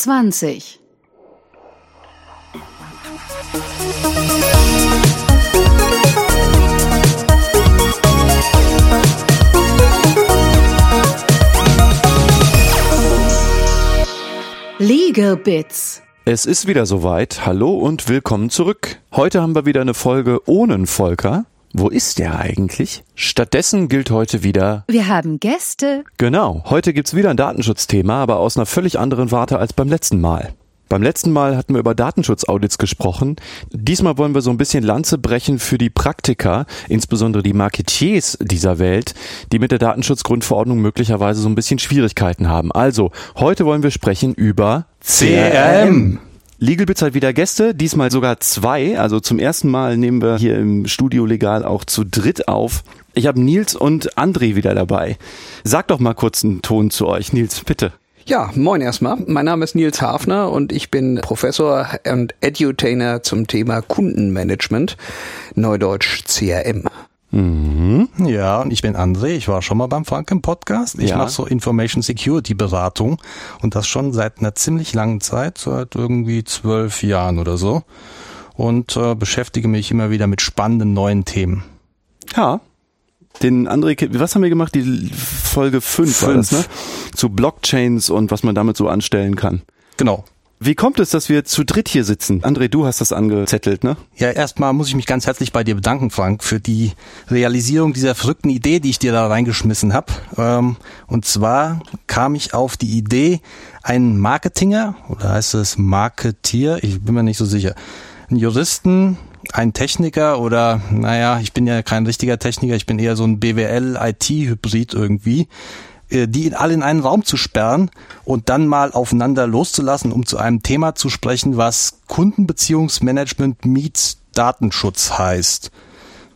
20. Legal Bits. Es ist wieder soweit. Hallo und willkommen zurück. Heute haben wir wieder eine Folge ohne Volker. Wo ist der eigentlich? Stattdessen gilt heute wieder. Wir haben Gäste. Genau, heute gibt's wieder ein Datenschutzthema, aber aus einer völlig anderen Warte als beim letzten Mal. Beim letzten Mal hatten wir über Datenschutzaudits gesprochen. Diesmal wollen wir so ein bisschen Lanze brechen für die Praktiker, insbesondere die Marketiers dieser Welt, die mit der Datenschutzgrundverordnung möglicherweise so ein bisschen Schwierigkeiten haben. Also, heute wollen wir sprechen über CRM. LegalBits hat wieder Gäste, diesmal sogar zwei. Also zum ersten Mal nehmen wir hier im Studio Legal auch zu dritt auf. Ich habe Nils und André wieder dabei. Sag doch mal kurz einen Ton zu euch. Nils, bitte. Ja, moin erstmal. Mein Name ist Nils Hafner und ich bin Professor und Edutainer zum Thema Kundenmanagement, Neudeutsch CRM. Mhm. Ja, und ich bin André, ich war schon mal beim Frank im Podcast. Ich ja. mache so Information Security Beratung und das schon seit einer ziemlich langen Zeit, seit irgendwie zwölf Jahren oder so. Und äh, beschäftige mich immer wieder mit spannenden neuen Themen. Ja. Den André, was haben wir gemacht? Die Folge 5 war das, ne? Zu Blockchains und was man damit so anstellen kann. Genau. Wie kommt es, dass wir zu dritt hier sitzen? André, du hast das angezettelt, ne? Ja, erstmal muss ich mich ganz herzlich bei dir bedanken, Frank, für die Realisierung dieser verrückten Idee, die ich dir da reingeschmissen habe. Ähm, und zwar kam ich auf die Idee, einen Marketinger, oder heißt es Marketier, ich bin mir nicht so sicher, einen Juristen, einen Techniker oder, naja, ich bin ja kein richtiger Techniker, ich bin eher so ein BWL-IT-Hybrid irgendwie, äh, die alle in einen Raum zu sperren und dann mal aufeinander loszulassen, um zu einem Thema zu sprechen, was Kundenbeziehungsmanagement meets Datenschutz heißt.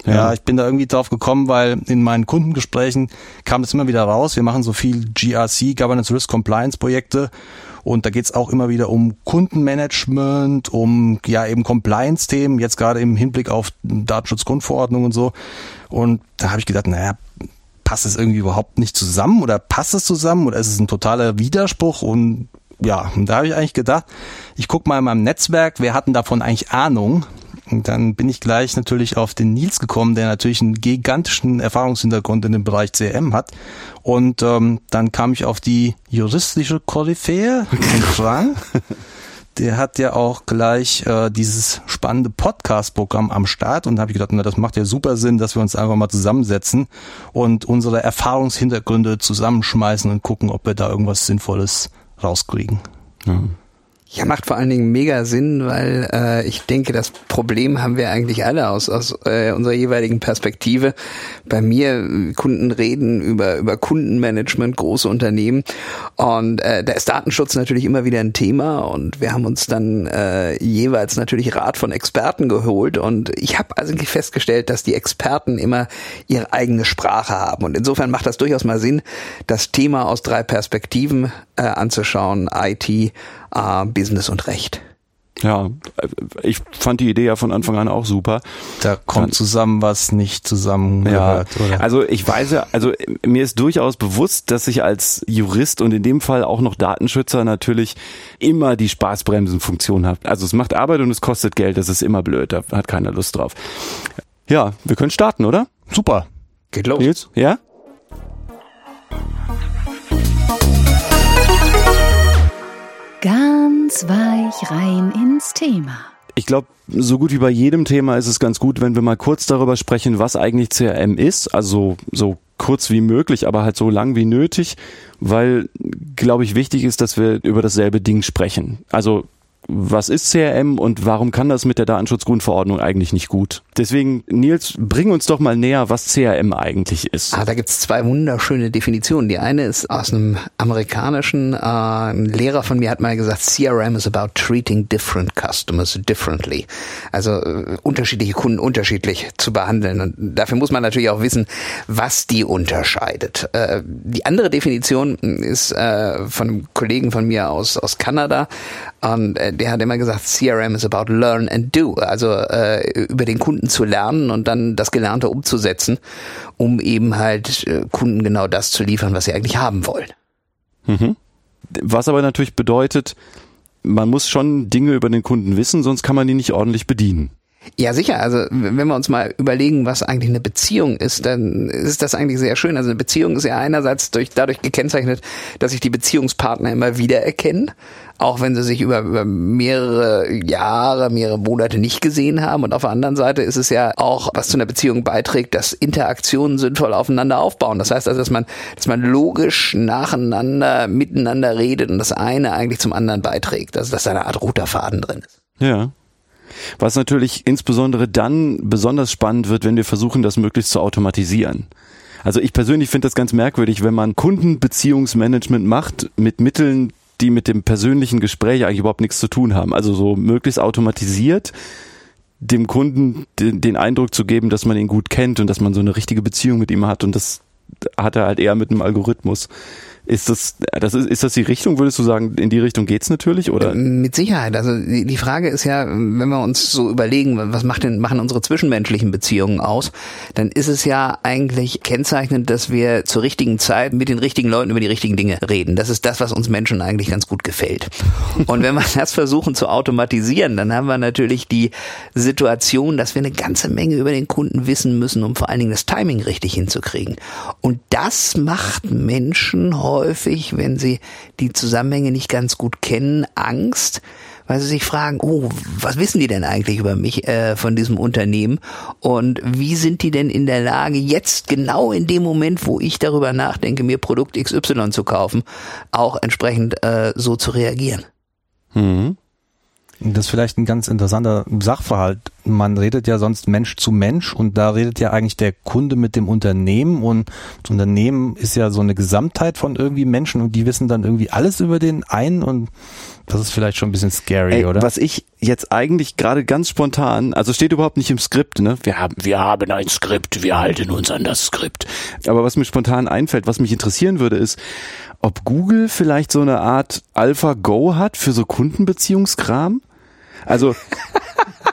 Ja. ja, ich bin da irgendwie drauf gekommen, weil in meinen Kundengesprächen kam das immer wieder raus. Wir machen so viel GRC, Governance Risk Compliance Projekte und da geht's auch immer wieder um Kundenmanagement, um ja eben Compliance-Themen, jetzt gerade im Hinblick auf Datenschutzgrundverordnung und so. Und da habe ich gedacht, naja, passt es irgendwie überhaupt nicht zusammen oder passt es zusammen oder ist es ein totaler Widerspruch und ja, und da habe ich eigentlich gedacht, ich gucke mal in meinem Netzwerk, wer hatten davon eigentlich Ahnung? Und dann bin ich gleich natürlich auf den Nils gekommen, der natürlich einen gigantischen Erfahrungshintergrund in dem Bereich CM hat. Und ähm, dann kam ich auf die juristische Koryphäe, den Frank der hat ja auch gleich äh, dieses spannende Podcast-Programm am Start und da habe ich gedacht, na, das macht ja super Sinn, dass wir uns einfach mal zusammensetzen und unsere Erfahrungshintergründe zusammenschmeißen und gucken, ob wir da irgendwas Sinnvolles rauskriegen. Ja. Ja, macht vor allen Dingen mega Sinn, weil äh, ich denke, das Problem haben wir eigentlich alle aus, aus äh, unserer jeweiligen Perspektive. Bei mir, Kunden reden über, über Kundenmanagement, große Unternehmen. Und äh, da ist Datenschutz natürlich immer wieder ein Thema. Und wir haben uns dann äh, jeweils natürlich Rat von Experten geholt. Und ich habe eigentlich festgestellt, dass die Experten immer ihre eigene Sprache haben. Und insofern macht das durchaus mal Sinn, das Thema aus drei Perspektiven äh, anzuschauen, IT, äh, Business und Recht. Ja, ich fand die Idee ja von Anfang an auch super. Da kommt Dann, zusammen, was nicht zusammengehört, ja, oder? Also ich weiß ja, also mir ist durchaus bewusst, dass ich als Jurist und in dem Fall auch noch Datenschützer natürlich immer die Spaßbremsenfunktion habe. Also es macht Arbeit und es kostet Geld, das ist immer blöd, da hat keiner Lust drauf. Ja, wir können starten, oder? Super. Geht los. Nils? Ja? Ganz weich rein ins Thema. Ich glaube, so gut wie bei jedem Thema ist es ganz gut, wenn wir mal kurz darüber sprechen, was eigentlich CRM ist. Also so kurz wie möglich, aber halt so lang wie nötig, weil, glaube ich, wichtig ist, dass wir über dasselbe Ding sprechen. Also was ist CRM und warum kann das mit der Datenschutzgrundverordnung eigentlich nicht gut? Deswegen, Nils, bring uns doch mal näher, was CRM eigentlich ist. Ah, da gibt's zwei wunderschöne Definitionen. Die eine ist aus einem amerikanischen, äh, ein Lehrer von mir hat mal gesagt, CRM is about treating different customers differently. Also äh, unterschiedliche Kunden unterschiedlich zu behandeln. Und dafür muss man natürlich auch wissen, was die unterscheidet. Äh, die andere Definition ist äh, von einem Kollegen von mir aus, aus Kanada. Und äh, der hat immer gesagt, CRM is about learn and do. Also äh, über den Kunden zu lernen und dann das Gelernte umzusetzen, um eben halt äh, Kunden genau das zu liefern, was sie eigentlich haben wollen. Mhm. Was aber natürlich bedeutet, man muss schon Dinge über den Kunden wissen, sonst kann man die nicht ordentlich bedienen. Ja, sicher. Also wenn wir uns mal überlegen, was eigentlich eine Beziehung ist, dann ist das eigentlich sehr schön. Also eine Beziehung ist ja einerseits durch, dadurch gekennzeichnet, dass sich die Beziehungspartner immer wieder erkennen, auch wenn sie sich über, über mehrere Jahre, mehrere Monate nicht gesehen haben. Und auf der anderen Seite ist es ja auch, was zu einer Beziehung beiträgt, dass Interaktionen sinnvoll aufeinander aufbauen. Das heißt also, dass man, dass man logisch nacheinander, miteinander redet und das eine eigentlich zum anderen beiträgt. Also dass da eine Art roter Faden drin ist. Ja. Was natürlich insbesondere dann besonders spannend wird, wenn wir versuchen, das möglichst zu automatisieren. Also ich persönlich finde das ganz merkwürdig, wenn man Kundenbeziehungsmanagement macht mit Mitteln, die mit dem persönlichen Gespräch eigentlich überhaupt nichts zu tun haben. Also so möglichst automatisiert dem Kunden den, den Eindruck zu geben, dass man ihn gut kennt und dass man so eine richtige Beziehung mit ihm hat und das hat er halt eher mit einem Algorithmus. Ist das, das ist, ist das die Richtung? Würdest du sagen, in die Richtung geht's natürlich, oder? Mit Sicherheit. Also die, die Frage ist ja, wenn wir uns so überlegen, was macht denn, machen unsere zwischenmenschlichen Beziehungen aus, dann ist es ja eigentlich kennzeichnend, dass wir zur richtigen Zeit mit den richtigen Leuten über die richtigen Dinge reden. Das ist das, was uns Menschen eigentlich ganz gut gefällt. Und wenn wir das versuchen zu automatisieren, dann haben wir natürlich die Situation, dass wir eine ganze Menge über den Kunden wissen müssen, um vor allen Dingen das Timing richtig hinzukriegen. Und das macht Menschen heute häufig, wenn sie die Zusammenhänge nicht ganz gut kennen, Angst, weil sie sich fragen, oh, was wissen die denn eigentlich über mich äh, von diesem Unternehmen und wie sind die denn in der Lage, jetzt genau in dem Moment, wo ich darüber nachdenke, mir Produkt XY zu kaufen, auch entsprechend äh, so zu reagieren. Mhm. Das ist vielleicht ein ganz interessanter Sachverhalt. Man redet ja sonst Mensch zu Mensch und da redet ja eigentlich der Kunde mit dem Unternehmen und das Unternehmen ist ja so eine Gesamtheit von irgendwie Menschen und die wissen dann irgendwie alles über den einen und das ist vielleicht schon ein bisschen scary, Ey, oder? Was ich jetzt eigentlich gerade ganz spontan, also steht überhaupt nicht im Skript, ne? Wir haben, wir haben ein Skript, wir halten uns an das Skript. Aber was mir spontan einfällt, was mich interessieren würde, ist, ob Google vielleicht so eine Art AlphaGo hat für so Kundenbeziehungskram? Also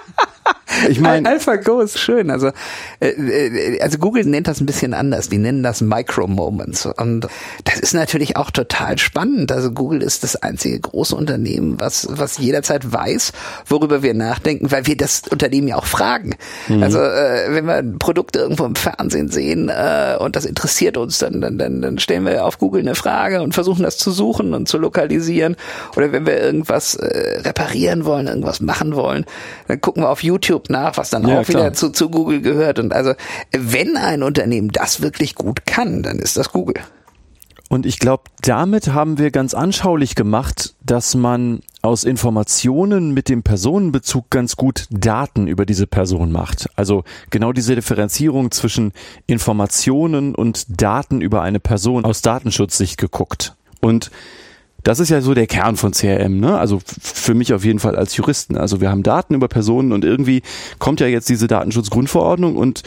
ich meine, AlphaGo ist schön. Also, äh, äh, also Google nennt das ein bisschen anders. Die nennen das Micro Moments. Und das ist natürlich auch total spannend. Also Google ist das einzige große Unternehmen, was, was jederzeit weiß, worüber wir nachdenken, weil wir das Unternehmen ja auch fragen. Mhm. Also, äh, wenn wir Produkte irgendwo im Fernsehen sehen äh, und das interessiert uns, dann, dann, dann, dann stellen wir auf Google eine Frage und versuchen das zu suchen und zu lokalisieren. Oder wenn wir irgendwas äh, reparieren wollen, irgendwas machen wollen, dann gucken wir auf YouTube nach, was dann ja, auch wieder zu, zu Google gehört. Und also, wenn ein Unternehmen das wirklich gut kann, dann ist das Google. Und ich glaube, damit haben wir ganz anschaulich gemacht, dass man aus Informationen mit dem Personenbezug ganz gut Daten über diese Person macht. Also genau diese Differenzierung zwischen Informationen und Daten über eine Person aus Datenschutzsicht geguckt. Und das ist ja so der Kern von CRM, ne? Also für mich auf jeden Fall als Juristen. Also wir haben Daten über Personen und irgendwie kommt ja jetzt diese Datenschutzgrundverordnung und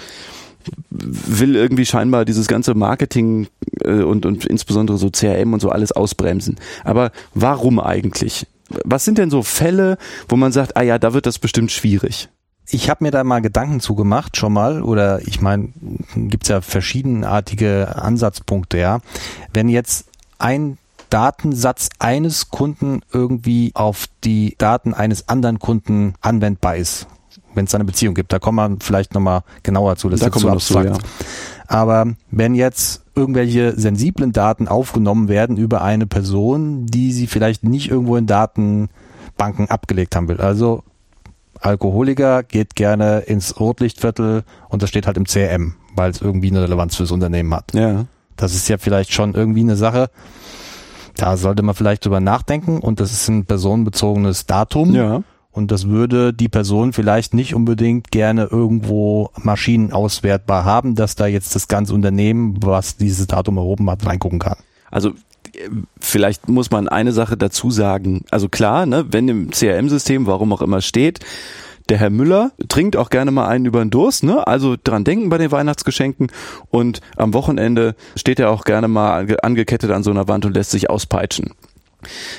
will irgendwie scheinbar dieses ganze Marketing äh, und, und insbesondere so CRM und so alles ausbremsen. Aber warum eigentlich? Was sind denn so Fälle, wo man sagt, ah ja, da wird das bestimmt schwierig? Ich habe mir da mal Gedanken zugemacht schon mal, oder ich meine, gibt's ja verschiedenartige Ansatzpunkte, ja. Wenn jetzt ein Datensatz eines Kunden irgendwie auf die Daten eines anderen Kunden anwendbar ist, wenn es da eine Beziehung gibt. Da kommt man vielleicht nochmal genauer zu. Das da ist zu abstrakt. So, ja. Aber wenn jetzt irgendwelche sensiblen Daten aufgenommen werden über eine Person, die sie vielleicht nicht irgendwo in Datenbanken abgelegt haben will. Also Alkoholiker geht gerne ins Rotlichtviertel und das steht halt im CRM, weil es irgendwie eine Relevanz fürs Unternehmen hat. Ja. Das ist ja vielleicht schon irgendwie eine Sache, da sollte man vielleicht drüber nachdenken und das ist ein personenbezogenes Datum. Ja. Und das würde die Person vielleicht nicht unbedingt gerne irgendwo maschinenauswertbar haben, dass da jetzt das ganze Unternehmen, was dieses Datum erhoben hat, reingucken kann. Also vielleicht muss man eine Sache dazu sagen. Also klar, ne, wenn im CRM-System, warum auch immer steht, der Herr Müller trinkt auch gerne mal einen über den Durst, ne? Also dran denken bei den Weihnachtsgeschenken und am Wochenende steht er auch gerne mal angekettet an so einer Wand und lässt sich auspeitschen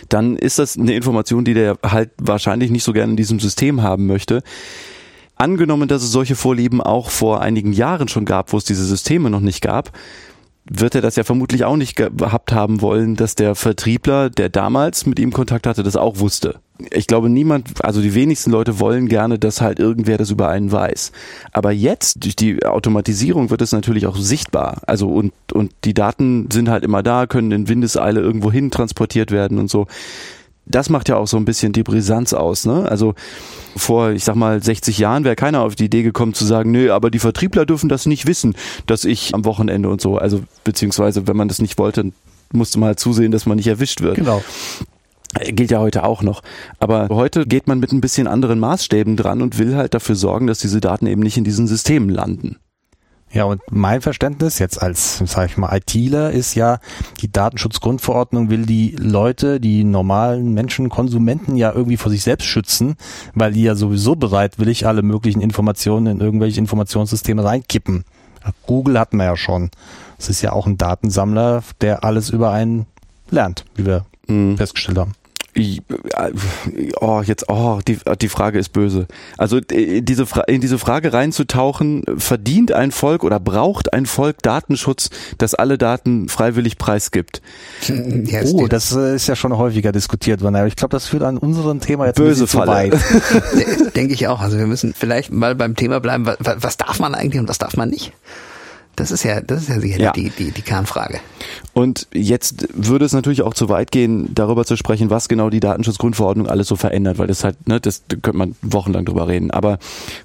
dann ist das eine Information, die der halt wahrscheinlich nicht so gerne in diesem System haben möchte. Angenommen, dass es solche Vorlieben auch vor einigen Jahren schon gab, wo es diese Systeme noch nicht gab, wird er das ja vermutlich auch nicht gehabt haben wollen, dass der Vertriebler, der damals mit ihm Kontakt hatte, das auch wusste. Ich glaube, niemand, also die wenigsten Leute wollen gerne, dass halt irgendwer das über einen weiß. Aber jetzt, durch die Automatisierung wird es natürlich auch sichtbar. Also und, und die Daten sind halt immer da, können in Windeseile irgendwo hin transportiert werden und so. Das macht ja auch so ein bisschen die Brisanz aus, ne? Also vor, ich sag mal, 60 Jahren wäre keiner auf die Idee gekommen zu sagen, nö, aber die Vertriebler dürfen das nicht wissen, dass ich am Wochenende und so, also beziehungsweise wenn man das nicht wollte, musste man halt zusehen, dass man nicht erwischt wird. Genau. Gilt ja heute auch noch. Aber heute geht man mit ein bisschen anderen Maßstäben dran und will halt dafür sorgen, dass diese Daten eben nicht in diesen Systemen landen. Ja, und mein Verständnis jetzt als, sag ich mal, ITler ist ja, die Datenschutzgrundverordnung will die Leute, die normalen Menschen, Konsumenten ja irgendwie vor sich selbst schützen, weil die ja sowieso bereitwillig alle möglichen Informationen in irgendwelche Informationssysteme reinkippen. Google hatten wir ja schon. Es ist ja auch ein Datensammler, der alles über einen lernt, wie wir mhm. festgestellt haben. Äh, oh, jetzt, oh, die, die Frage ist böse. Also äh, diese in diese Frage reinzutauchen, verdient ein Volk oder braucht ein Volk Datenschutz, das alle Daten freiwillig preisgibt? Ja, oh, das äh, ist ja schon häufiger diskutiert worden. Aber ich glaube, das führt an unserem Thema jetzt böse zu weit. Denke ich auch. Also wir müssen vielleicht mal beim Thema bleiben. Was darf man eigentlich und was darf man nicht? Das ist ja, das ist ja sicher ja. Die, die, die Kernfrage. Und jetzt würde es natürlich auch zu weit gehen, darüber zu sprechen, was genau die Datenschutzgrundverordnung alles so verändert, weil das halt, ne, das da könnte man wochenlang drüber reden. Aber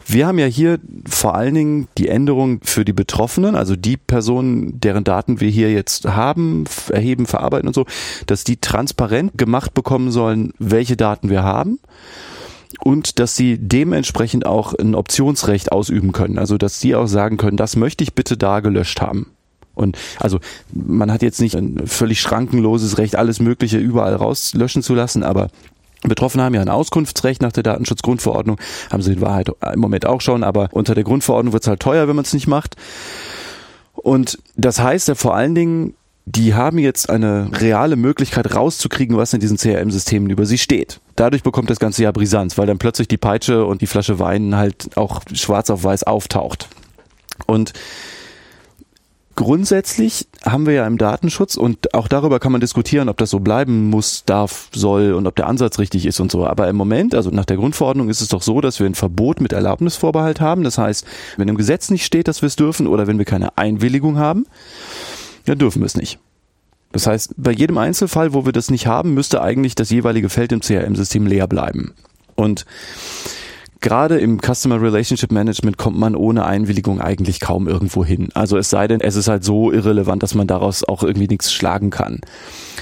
wir haben ja hier vor allen Dingen die Änderung für die Betroffenen, also die Personen, deren Daten wir hier jetzt haben, erheben, verarbeiten und so, dass die transparent gemacht bekommen sollen, welche Daten wir haben und dass sie dementsprechend auch ein Optionsrecht ausüben können. Also dass sie auch sagen können, das möchte ich bitte da gelöscht haben. Und also man hat jetzt nicht ein völlig schrankenloses Recht, alles Mögliche überall rauslöschen zu lassen, aber Betroffene haben ja ein Auskunftsrecht nach der Datenschutzgrundverordnung, haben sie in Wahrheit im Moment auch schon, aber unter der Grundverordnung wird es halt teuer, wenn man es nicht macht. Und das heißt ja vor allen Dingen, die haben jetzt eine reale Möglichkeit rauszukriegen, was in diesen CRM-Systemen über sie steht. Dadurch bekommt das Ganze ja Brisanz, weil dann plötzlich die Peitsche und die Flasche Wein halt auch schwarz auf weiß auftaucht. Und grundsätzlich haben wir ja im Datenschutz und auch darüber kann man diskutieren, ob das so bleiben muss, darf, soll und ob der Ansatz richtig ist und so. Aber im Moment, also nach der Grundverordnung ist es doch so, dass wir ein Verbot mit Erlaubnisvorbehalt haben. Das heißt, wenn im Gesetz nicht steht, dass wir es dürfen oder wenn wir keine Einwilligung haben, dann dürfen wir es nicht. Das heißt, bei jedem Einzelfall, wo wir das nicht haben, müsste eigentlich das jeweilige Feld im CRM-System leer bleiben. Und gerade im Customer Relationship Management kommt man ohne Einwilligung eigentlich kaum irgendwo hin. Also es sei denn, es ist halt so irrelevant, dass man daraus auch irgendwie nichts schlagen kann.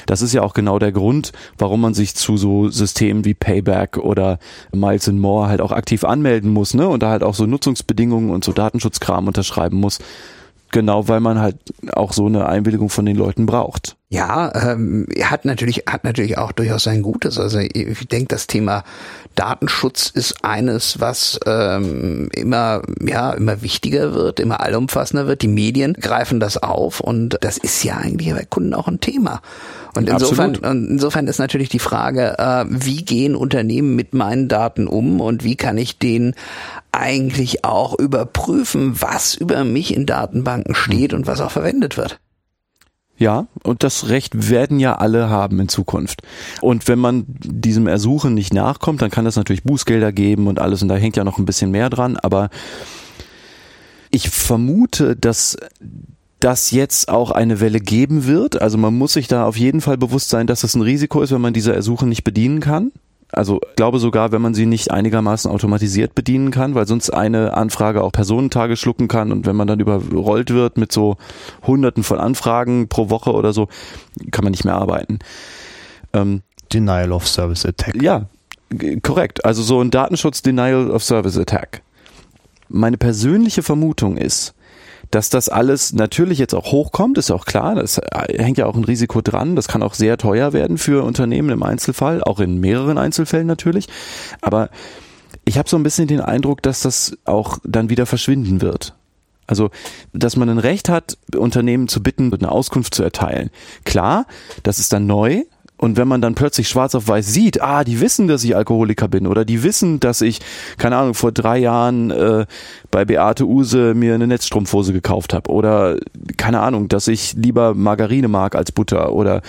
Das ist ja auch genau der Grund, warum man sich zu so Systemen wie Payback oder Miles and More halt auch aktiv anmelden muss, ne? Und da halt auch so Nutzungsbedingungen und so Datenschutzkram unterschreiben muss genau weil man halt auch so eine Einwilligung von den Leuten braucht. Ja, ähm, hat natürlich hat natürlich auch durchaus sein Gutes. Also ich denke, das Thema Datenschutz ist eines, was ähm, immer ja immer wichtiger wird, immer allumfassender wird. Die Medien greifen das auf und das ist ja eigentlich bei Kunden auch ein Thema. Und insofern, und insofern ist natürlich die Frage, äh, wie gehen Unternehmen mit meinen Daten um und wie kann ich den eigentlich auch überprüfen, was über mich in Datenbanken steht und was auch verwendet wird. Ja, und das Recht werden ja alle haben in Zukunft. Und wenn man diesem Ersuchen nicht nachkommt, dann kann es natürlich Bußgelder geben und alles, und da hängt ja noch ein bisschen mehr dran, aber ich vermute, dass das jetzt auch eine Welle geben wird. Also man muss sich da auf jeden Fall bewusst sein, dass es ein Risiko ist, wenn man diese Ersuchen nicht bedienen kann. Also glaube sogar, wenn man sie nicht einigermaßen automatisiert bedienen kann, weil sonst eine Anfrage auch Personentage schlucken kann und wenn man dann überrollt wird mit so hunderten von Anfragen pro Woche oder so, kann man nicht mehr arbeiten. Ähm, Denial of Service Attack. Ja, korrekt. Also so ein Datenschutz Denial of Service Attack. Meine persönliche Vermutung ist, dass das alles natürlich jetzt auch hochkommt, ist auch klar, das hängt ja auch ein Risiko dran, das kann auch sehr teuer werden für Unternehmen im Einzelfall, auch in mehreren Einzelfällen natürlich, aber ich habe so ein bisschen den Eindruck, dass das auch dann wieder verschwinden wird. Also, dass man ein Recht hat, Unternehmen zu bitten, eine Auskunft zu erteilen. Klar, das ist dann neu, Und wenn man dann plötzlich schwarz auf weiß sieht, ah, die wissen, dass ich Alkoholiker bin oder die wissen, dass ich, keine Ahnung, vor drei Jahren äh, bei Beate Use mir eine Netzstrumpfhose gekauft habe oder keine Ahnung, dass ich lieber Margarine mag als Butter oder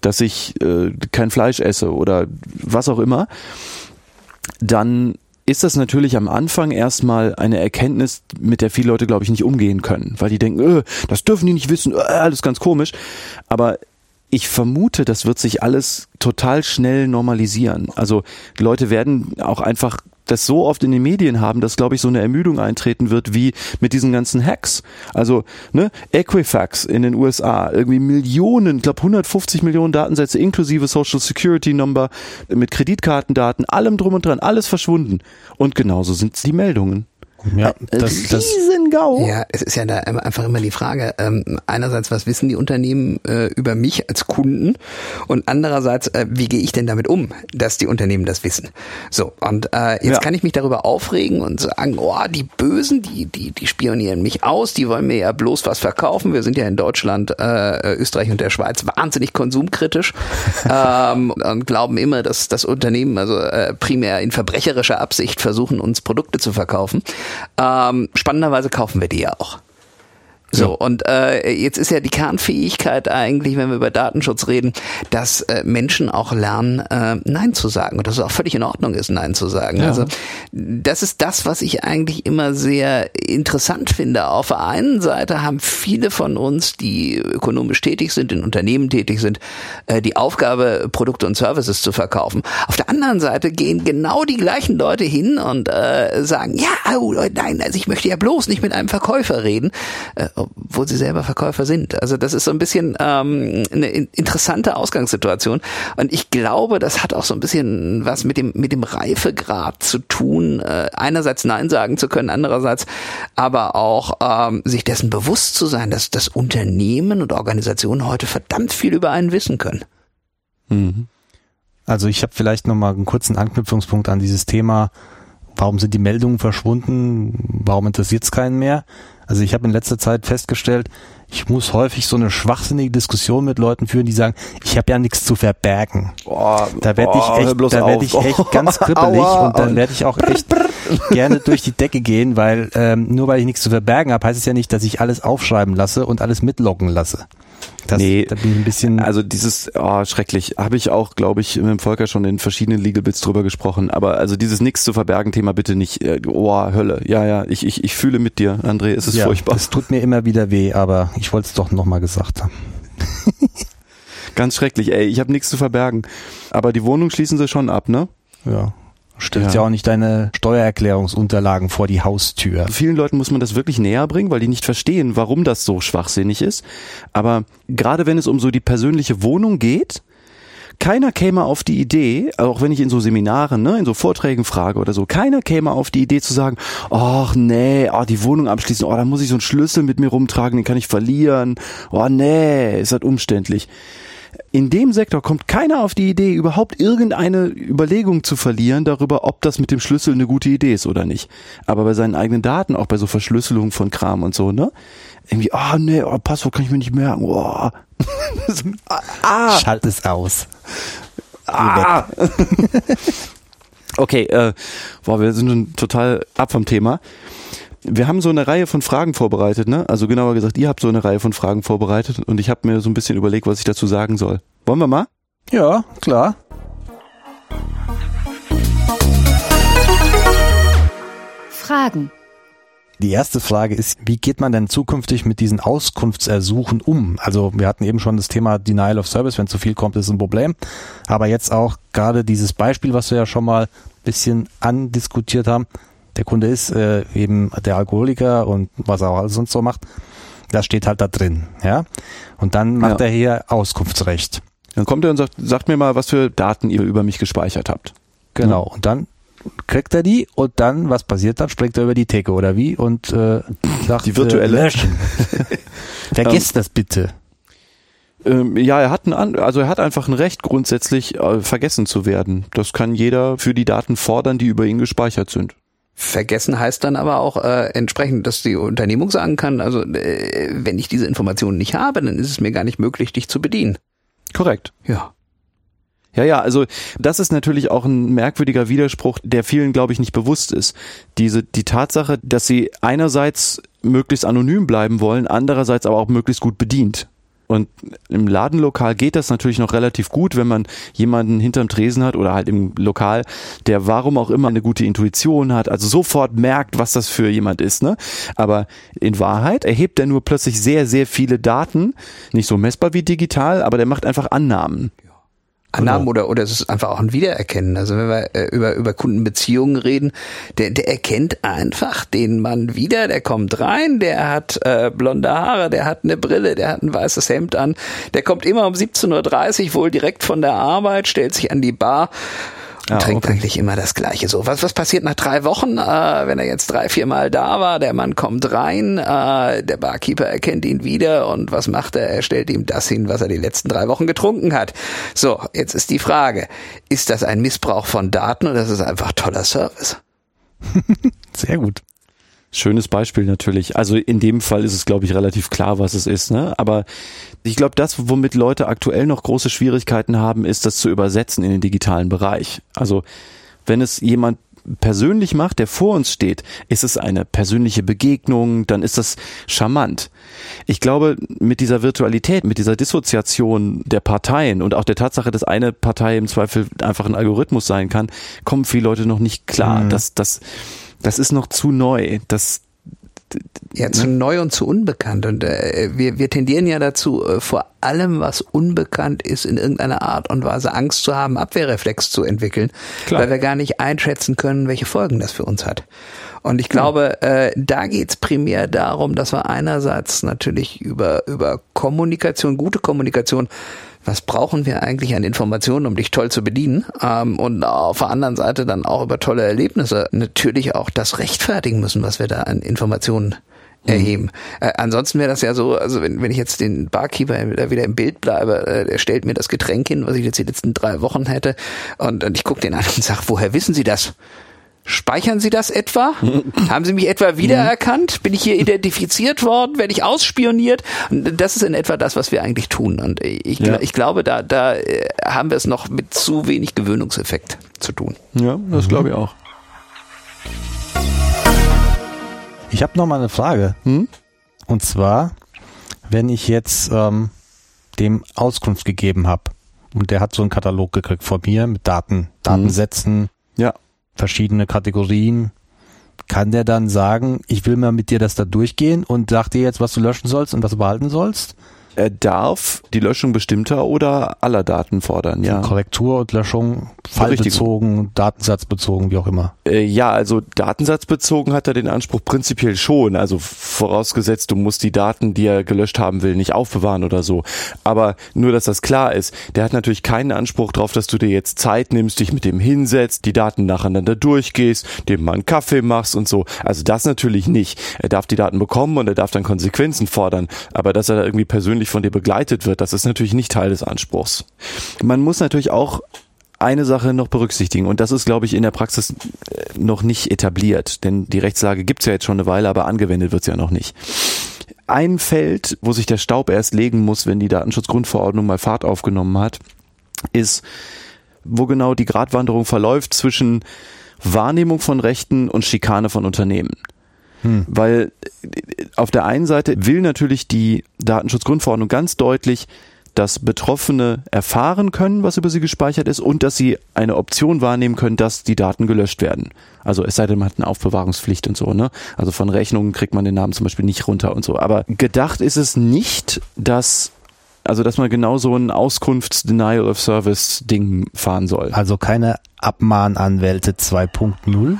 dass ich äh, kein Fleisch esse oder was auch immer, dann ist das natürlich am Anfang erstmal eine Erkenntnis, mit der viele Leute, glaube ich, nicht umgehen können, weil die denken, äh, das dürfen die nicht wissen, äh, alles ganz komisch. Aber ich vermute, das wird sich alles total schnell normalisieren. Also Leute werden auch einfach das so oft in den Medien haben, dass, glaube ich, so eine Ermüdung eintreten wird, wie mit diesen ganzen Hacks. Also, ne, Equifax in den USA, irgendwie Millionen, ich glaube 150 Millionen Datensätze inklusive Social Security Number mit Kreditkartendaten, allem drum und dran, alles verschwunden. Und genauso sind die Meldungen. Ja, das, das, Riesengau. Ja, es ist ja da einfach immer die Frage, ähm, einerseits, was wissen die Unternehmen äh, über mich als Kunden und andererseits, äh, wie gehe ich denn damit um, dass die Unternehmen das wissen? So, und äh, jetzt ja. kann ich mich darüber aufregen und sagen, oh, die Bösen, die, die, die spionieren mich aus, die wollen mir ja bloß was verkaufen. Wir sind ja in Deutschland, äh, Österreich und der Schweiz wahnsinnig konsumkritisch ähm, und glauben immer, dass das Unternehmen also äh, primär in verbrecherischer Absicht versuchen, uns Produkte zu verkaufen. Ähm, spannenderweise kaufen wir die ja auch. So, ja. und äh, jetzt ist ja die Kernfähigkeit eigentlich, wenn wir über Datenschutz reden, dass äh, Menschen auch lernen, äh, Nein zu sagen und dass es auch völlig in Ordnung ist, Nein zu sagen. Ja. Also das ist das, was ich eigentlich immer sehr interessant finde. Auf der einen Seite haben viele von uns, die ökonomisch tätig sind, in Unternehmen tätig sind, äh, die Aufgabe, Produkte und Services zu verkaufen. Auf der anderen Seite gehen genau die gleichen Leute hin und äh, sagen, ja, oh, nein, also ich möchte ja bloß nicht mit einem Verkäufer reden. Äh, obwohl sie selber Verkäufer sind. Also das ist so ein bisschen ähm, eine interessante Ausgangssituation. Und ich glaube, das hat auch so ein bisschen was mit dem, mit dem Reifegrad zu tun, äh, einerseits Nein sagen zu können, andererseits aber auch ähm, sich dessen bewusst zu sein, dass das Unternehmen und Organisationen heute verdammt viel über einen wissen können. Mhm. Also ich habe vielleicht nochmal einen kurzen Anknüpfungspunkt an dieses Thema, warum sind die Meldungen verschwunden, warum interessiert es keinen mehr? Also ich habe in letzter Zeit festgestellt, ich muss häufig so eine schwachsinnige Diskussion mit Leuten führen, die sagen, ich habe ja nichts zu verbergen. Boah, da werde ich echt, da werde ich echt ganz kribbelig Aua, und dann werde ich auch echt gerne durch die Decke gehen, weil ähm, nur weil ich nichts zu verbergen habe, heißt es ja nicht, dass ich alles aufschreiben lasse und alles mitlocken lasse. Das, nee, da bin ich ein bisschen. Also dieses, oh, schrecklich, habe ich auch, glaube ich, mit dem Volker schon in verschiedenen Legal Bits drüber gesprochen. Aber also dieses Nix zu verbergen Thema bitte nicht. Äh, oh, Hölle. Ja, ja, ich, ich, ich fühle mit dir, André. Es ist ja, furchtbar. Es tut mir immer wieder weh, aber ich wollte es doch nochmal gesagt haben. Ganz schrecklich, ey. Ich habe nichts zu verbergen. Aber die Wohnung schließen sie schon ab, ne? Ja. Stellst ja. ja auch nicht deine Steuererklärungsunterlagen vor die Haustür. Vielen Leuten muss man das wirklich näher bringen, weil die nicht verstehen, warum das so schwachsinnig ist. Aber gerade wenn es um so die persönliche Wohnung geht, keiner käme auf die Idee, auch wenn ich in so Seminaren, ne, in so Vorträgen frage oder so, keiner käme auf die Idee zu sagen, ach nee, oh, die Wohnung abschließen, oh, da muss ich so einen Schlüssel mit mir rumtragen, den kann ich verlieren, oh nee, ist halt umständlich in dem Sektor kommt keiner auf die Idee, überhaupt irgendeine Überlegung zu verlieren darüber, ob das mit dem Schlüssel eine gute Idee ist oder nicht. Aber bei seinen eigenen Daten, auch bei so Verschlüsselung von Kram und so, ne? Irgendwie, ah, oh, nee, oh, Passwort kann ich mir nicht merken. Oh. ah. Schalt es aus. Ah. okay, äh, boah, wir sind schon total ab vom Thema wir haben so eine Reihe von Fragen vorbereitet, ne? Also genauer gesagt, ihr habt so eine Reihe von Fragen vorbereitet und ich habe mir so ein bisschen überlegt, was ich dazu sagen soll. Wollen wir mal? Ja, klar. Fragen. Die erste Frage ist, wie geht man denn zukünftig mit diesen Auskunftsersuchen um? Also wir hatten eben schon das Thema Denial of Service, wenn zu viel kommt, ist ein Problem. Aber jetzt auch gerade dieses Beispiel, was wir ja schon mal ein bisschen andiskutiert haben, der Kunde ist äh, eben der Alkoholiker und was er auch alles sonst so macht, das steht halt da drin, ja. Und dann macht ja. er hier Auskunftsrecht. Dann kommt er und sagt, sagt mir mal, was für Daten ihr über mich gespeichert habt. Genau. Und dann kriegt er die und dann, was passiert dann? Springt er über die Theke oder wie? Und äh, sagt, die virtuelle. Äh, löschen. Vergiss ähm, das bitte. Ähm, ja, er hat ein, also er hat einfach ein Recht, grundsätzlich äh, vergessen zu werden. Das kann jeder für die Daten fordern, die über ihn gespeichert sind. Vergessen heißt dann aber auch äh, entsprechend, dass die Unternehmung sagen kann, also äh, wenn ich diese Informationen nicht habe, dann ist es mir gar nicht möglich, dich zu bedienen. Korrekt. Ja. Ja, ja, also das ist natürlich auch ein merkwürdiger Widerspruch, der vielen, glaube ich, nicht bewusst ist. Diese, die Tatsache, dass sie einerseits möglichst anonym bleiben wollen, andererseits aber auch möglichst gut bedient. Und im Ladenlokal geht das natürlich noch relativ gut, wenn man jemanden hinterm Tresen hat oder halt im Lokal, der warum auch immer eine gute Intuition hat, also sofort merkt, was das für jemand ist. Ne? Aber in Wahrheit erhebt er nur plötzlich sehr, sehr viele Daten, nicht so messbar wie digital, aber der macht einfach Annahmen. Annahmen oder, oder es ist einfach auch ein Wiedererkennen. Also wenn wir äh, über, über Kundenbeziehungen reden, der, der erkennt einfach den Mann wieder, der kommt rein, der hat äh, blonde Haare, der hat eine Brille, der hat ein weißes Hemd an, der kommt immer um 17.30 Uhr wohl direkt von der Arbeit, stellt sich an die Bar und ja, trinkt okay. eigentlich immer das Gleiche. So, was, was passiert nach drei Wochen, äh, wenn er jetzt drei, vier Mal da war? Der Mann kommt rein, äh, der Barkeeper erkennt ihn wieder und was macht er? Er stellt ihm das hin, was er die letzten drei Wochen getrunken hat. So, jetzt ist die Frage, ist das ein Missbrauch von Daten oder ist es einfach toller Service? Sehr gut. Schönes Beispiel natürlich. Also in dem Fall ist es, glaube ich, relativ klar, was es ist. Ne? Aber ich glaube, das, womit Leute aktuell noch große Schwierigkeiten haben, ist das zu übersetzen in den digitalen Bereich. Also wenn es jemand persönlich macht, der vor uns steht, ist es eine persönliche Begegnung, dann ist das charmant. Ich glaube, mit dieser Virtualität, mit dieser Dissoziation der Parteien und auch der Tatsache, dass eine Partei im Zweifel einfach ein Algorithmus sein kann, kommen viele Leute noch nicht klar. Mhm. Das, das, das ist noch zu neu. Das ja, zu ne? neu und zu unbekannt. Und äh, wir, wir tendieren ja dazu, äh, vor allem, was unbekannt ist, in irgendeiner Art und Weise Angst zu haben, Abwehrreflex zu entwickeln, Klar. weil wir gar nicht einschätzen können, welche Folgen das für uns hat. Und ich glaube, äh, da geht's primär darum, dass wir einerseits natürlich über, über Kommunikation, gute Kommunikation, was brauchen wir eigentlich an Informationen, um dich toll zu bedienen? Ähm, und auf der anderen Seite dann auch über tolle Erlebnisse natürlich auch das rechtfertigen müssen, was wir da an Informationen mhm. erheben. Äh, ansonsten wäre das ja so, also wenn, wenn ich jetzt den Barkeeper da wieder im Bild bleibe, äh, der stellt mir das Getränk hin, was ich jetzt die letzten drei Wochen hätte, und, und ich gucke den an und sage, woher wissen Sie das? Speichern Sie das etwa? Haben Sie mich etwa wiedererkannt? Bin ich hier identifiziert worden? Werde ich ausspioniert? Das ist in etwa das, was wir eigentlich tun. Und ich, ja. ich glaube, da, da äh, haben wir es noch mit zu wenig Gewöhnungseffekt zu tun. Ja, das mhm. glaube ich auch. Ich habe noch mal eine Frage. Hm? Und zwar, wenn ich jetzt ähm, dem Auskunft gegeben habe und der hat so einen Katalog gekriegt von mir mit Daten, Datensätzen. Ja verschiedene Kategorien. Kann der dann sagen, ich will mal mit dir das da durchgehen und sag dir jetzt, was du löschen sollst und was du behalten sollst? Er darf die Löschung bestimmter oder aller Daten fordern, ja. Korrektur und Löschung, fallbezogen, datensatzbezogen, wie auch immer. Äh, ja, also datensatzbezogen hat er den Anspruch prinzipiell schon. Also vorausgesetzt, du musst die Daten, die er gelöscht haben will, nicht aufbewahren oder so. Aber nur, dass das klar ist, der hat natürlich keinen Anspruch darauf, dass du dir jetzt Zeit nimmst, dich mit dem hinsetzt, die Daten nacheinander durchgehst, dem mal einen Kaffee machst und so. Also das natürlich nicht. Er darf die Daten bekommen und er darf dann Konsequenzen fordern. Aber dass er da irgendwie persönlich persönlich von dir begleitet wird, das ist natürlich nicht Teil des Anspruchs. Man muss natürlich auch eine Sache noch berücksichtigen und das ist, glaube ich, in der Praxis äh, noch nicht etabliert, denn die Rechtslage gibt's ja jetzt schon eine Weile, aber angewendet wird's ja noch nicht. Ein Feld, wo sich der Staub erst legen muss, wenn die Datenschutzgrundverordnung mal Fahrt aufgenommen hat, ist, wo genau die Gratwanderung verläuft zwischen Wahrnehmung von Rechten und Schikane von Unternehmen. Hm. Weil auf der einen Seite will natürlich die Datenschutzgrundverordnung ganz deutlich, dass Betroffene erfahren können, was über sie gespeichert ist und dass sie eine Option wahrnehmen können, dass die Daten gelöscht werden. Also es sei denn, man hat eine Aufbewahrungspflicht und so, ne? Also von Rechnungen kriegt man den Namen zum Beispiel nicht runter und so. Aber gedacht ist es nicht, dass also dass man genau so ein Auskunfts-Denial of Service-Ding fahren soll. Also keine Abmahnanwälte 2.0?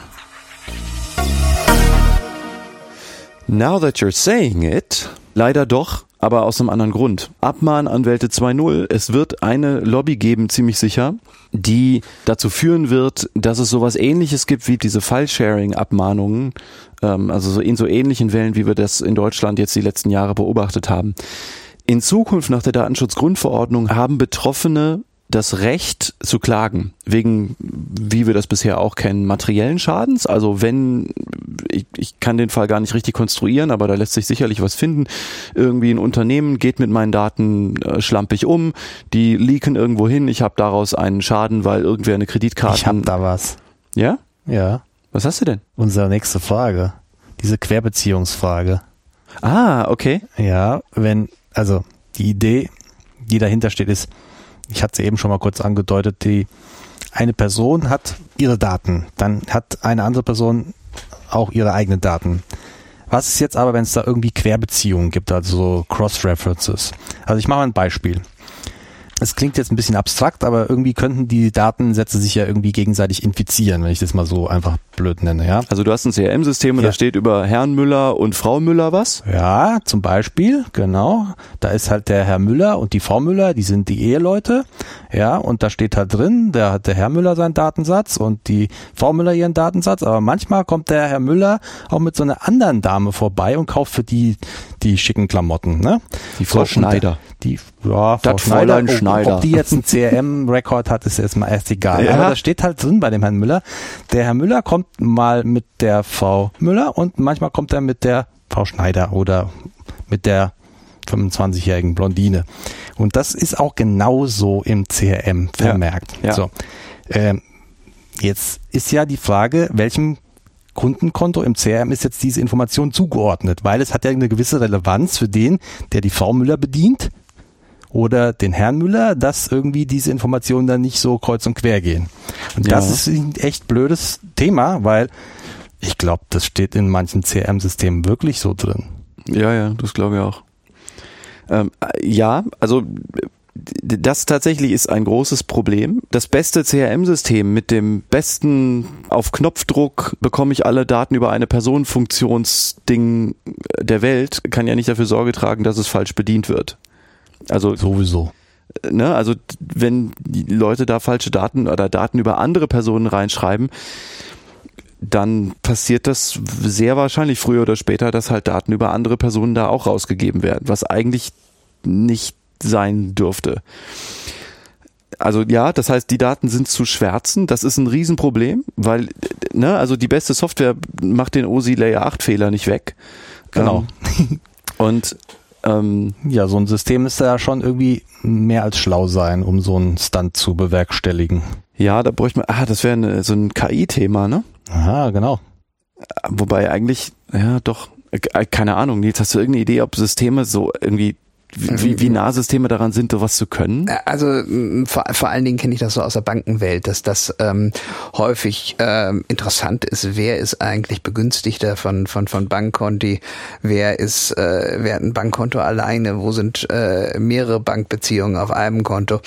Now that you're saying it, leider doch, aber aus einem anderen Grund. Abmahnanwälte 2.0, es wird eine Lobby geben, ziemlich sicher, die dazu führen wird, dass es sowas ähnliches gibt wie diese File-Sharing-Abmahnungen, ähm, also so in so ähnlichen Wellen, wie wir das in Deutschland jetzt die letzten Jahre beobachtet haben. In Zukunft nach der Datenschutzgrundverordnung haben Betroffene das Recht zu klagen, wegen, wie wir das bisher auch kennen, materiellen Schadens. Also wenn ich, ich kann den Fall gar nicht richtig konstruieren, aber da lässt sich sicherlich was finden. Irgendwie ein Unternehmen geht mit meinen Daten äh, schlampig um, die leaken irgendwo hin, ich habe daraus einen Schaden, weil irgendwer eine Kreditkarte... Ich hab da was. Ja? Ja. Was hast du denn? Unsere nächste Frage. Diese Querbeziehungsfrage. Ah, okay. Ja, wenn, also die Idee, die dahinter steht, ist, ich hatte es eben schon mal kurz angedeutet, die eine Person hat ihre Daten, dann hat eine andere Person auch ihre eigenen Daten. Was ist jetzt aber, wenn es da irgendwie Querbeziehungen gibt, also so Cross-References? Also ich mache mal ein Beispiel es klingt jetzt ein bisschen abstrakt, aber irgendwie könnten die Datensätze sich ja irgendwie gegenseitig infizieren, wenn ich das mal so einfach blöd nenne, ja. Also du hast ein CRM-System und Ja. da steht über Herrn Müller und Frau Müller was? Ja, zum Beispiel, genau. Da ist halt der Herr Müller und die Frau Müller, die sind die Eheleute. Ja, und da steht halt drin, da hat der Herr Müller seinen Datensatz und die Frau Müller ihren Datensatz. Aber manchmal kommt der Herr Müller auch mit so einer anderen Dame vorbei und kauft für die die schicken Klamotten, ne? Die Frau und Schneider. Die, ja, Frau Das Fräulein Ob- Schneider. Ob die jetzt einen CRM-Rekord hat, ist erstmal erst egal. Ja. Aber da steht halt drin bei dem Herrn Müller, der Herr Müller kommt mal mit der Frau Müller und manchmal kommt er mit der Frau Schneider oder mit der 25-jährigen Blondine. Und das ist auch genauso im CRM vermerkt. Ja. So. Ähm, jetzt ist ja die Frage, welchem Kundenkonto im CRM ist jetzt diese Information zugeordnet, weil es hat ja eine gewisse Relevanz für den, der die Frau Müller bedient oder den Herrn Müller, dass irgendwie diese Informationen dann nicht so kreuz und quer gehen. Und Ja. das ist ein echt blödes Thema, weil ich glaube, das steht in manchen CRM-Systemen wirklich so drin. Ja, ja, das glaube ich auch. Ähm, äh, ja, also das tatsächlich ist ein großes Problem. Das beste CRM-System mit dem besten auf Knopfdruck bekomme ich alle Daten über eine Person Funktionsding der Welt kann ja nicht dafür Sorge tragen, dass es falsch bedient wird. Also Sowieso. ne, also wenn die Leute da falsche Daten oder Daten über andere Personen reinschreiben, dann passiert das sehr wahrscheinlich früher oder später, dass halt Daten über andere Personen da auch rausgegeben werden, was eigentlich nicht sein dürfte. Also ja, das heißt, die Daten sind zu schwärzen. Das ist ein Riesenproblem, weil, ne, also die beste Software macht den OSI Layer 8 Fehler nicht weg. Genau. Ähm, und ähm, Ja, so ein System ist ja schon irgendwie mehr als schlau sein, um so einen Stunt zu bewerkstelligen. ja, da bräuchte man, ah, das wäre so ein KI-Thema, ne? Aha, genau. Wobei eigentlich, ja doch, äh, keine Ahnung, Nils, hast du irgendeine Idee, ob Systeme so irgendwie, wie, wie nah Systeme daran sind, sowas zu können? Also m, vor, vor allen Dingen kenne ich das so aus der Bankenwelt, dass das ähm, häufig ähm, interessant ist, wer ist eigentlich Begünstigter von von von Bankkonti, wer ist äh, wer hat ein Bankkonto alleine, wo sind äh, mehrere Bankbeziehungen auf einem Konto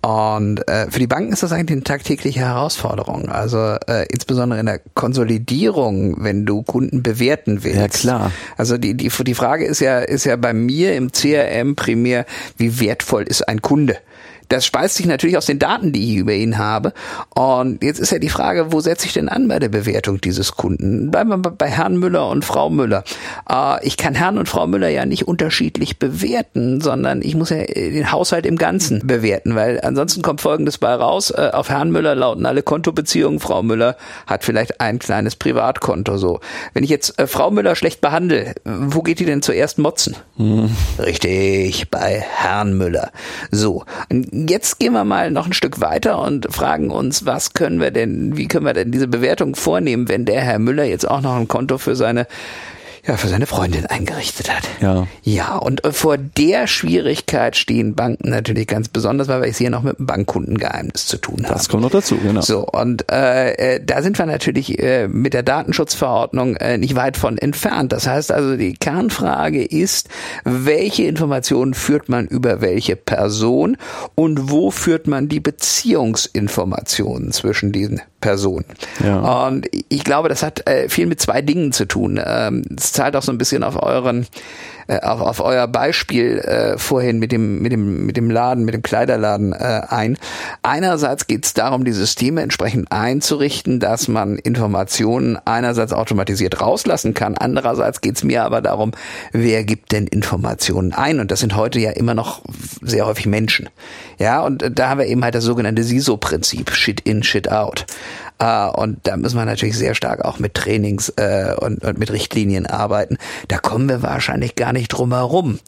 und äh, für die Banken ist das eigentlich eine tagtägliche Herausforderung. Also äh, insbesondere in der Konsolidierung, wenn du Kunden bewerten willst. Ja, klar. Also die, die, die Frage ist ja, ist ja bei mir im CRM primär, wie wertvoll ist ein Kunde? Das speist sich natürlich aus den Daten, die ich über ihn habe. Und jetzt ist ja die Frage, wo setze ich denn an bei der Bewertung dieses Kunden? Bleiben wir bei Herrn Müller und Frau Müller. Äh, ich kann Herrn und Frau Müller ja nicht unterschiedlich bewerten, sondern ich muss ja den Haushalt im Ganzen bewerten, weil ansonsten kommt Folgendes bei raus. Äh, auf Herrn Müller lauten alle Kontobeziehungen. Frau Müller hat vielleicht ein kleines Privatkonto so. Wenn ich jetzt äh, Frau Müller schlecht behandle, wo geht die denn zuerst motzen? Richtig, bei Herrn Müller. So, und jetzt gehen wir mal noch ein Stück weiter und fragen uns, was können wir denn, wie können wir denn diese Bewertung vornehmen, wenn der Herr Müller jetzt auch noch ein Konto für seine ja, für seine Freundin eingerichtet hat. Ja. Ja, und äh, vor der Schwierigkeit stehen Banken natürlich ganz besonders, weil wir es hier noch mit einem Bankkundengeheimnis zu tun haben. Das kommt noch dazu, genau. So, und äh, äh, da sind wir natürlich äh, mit der Datenschutzverordnung äh, nicht weit von entfernt. Das heißt also, die Kernfrage ist, welche Informationen führt man über welche Person und wo führt man die Beziehungsinformationen zwischen diesen Personen? Ja. Und ich glaube, das hat äh, viel mit zwei Dingen zu tun. Ähm, Es zahlt auch so ein bisschen auf euren äh, auf, auf euer Beispiel äh, vorhin mit dem mit dem mit dem Laden, mit dem Kleiderladen äh, ein. Einerseits geht es darum, die Systeme entsprechend einzurichten, dass man Informationen einerseits automatisiert rauslassen kann. Andererseits geht es mir aber darum, wer gibt denn Informationen ein? Und das sind heute ja immer noch sehr häufig Menschen. Ja, und da haben wir eben halt das sogenannte SISO-Prinzip, Shit in, Shit out. Äh, und da müssen wir natürlich sehr stark auch mit Trainings äh, und, und mit Richtlinien arbeiten. Da kommen wir wahrscheinlich gar nicht drum herum.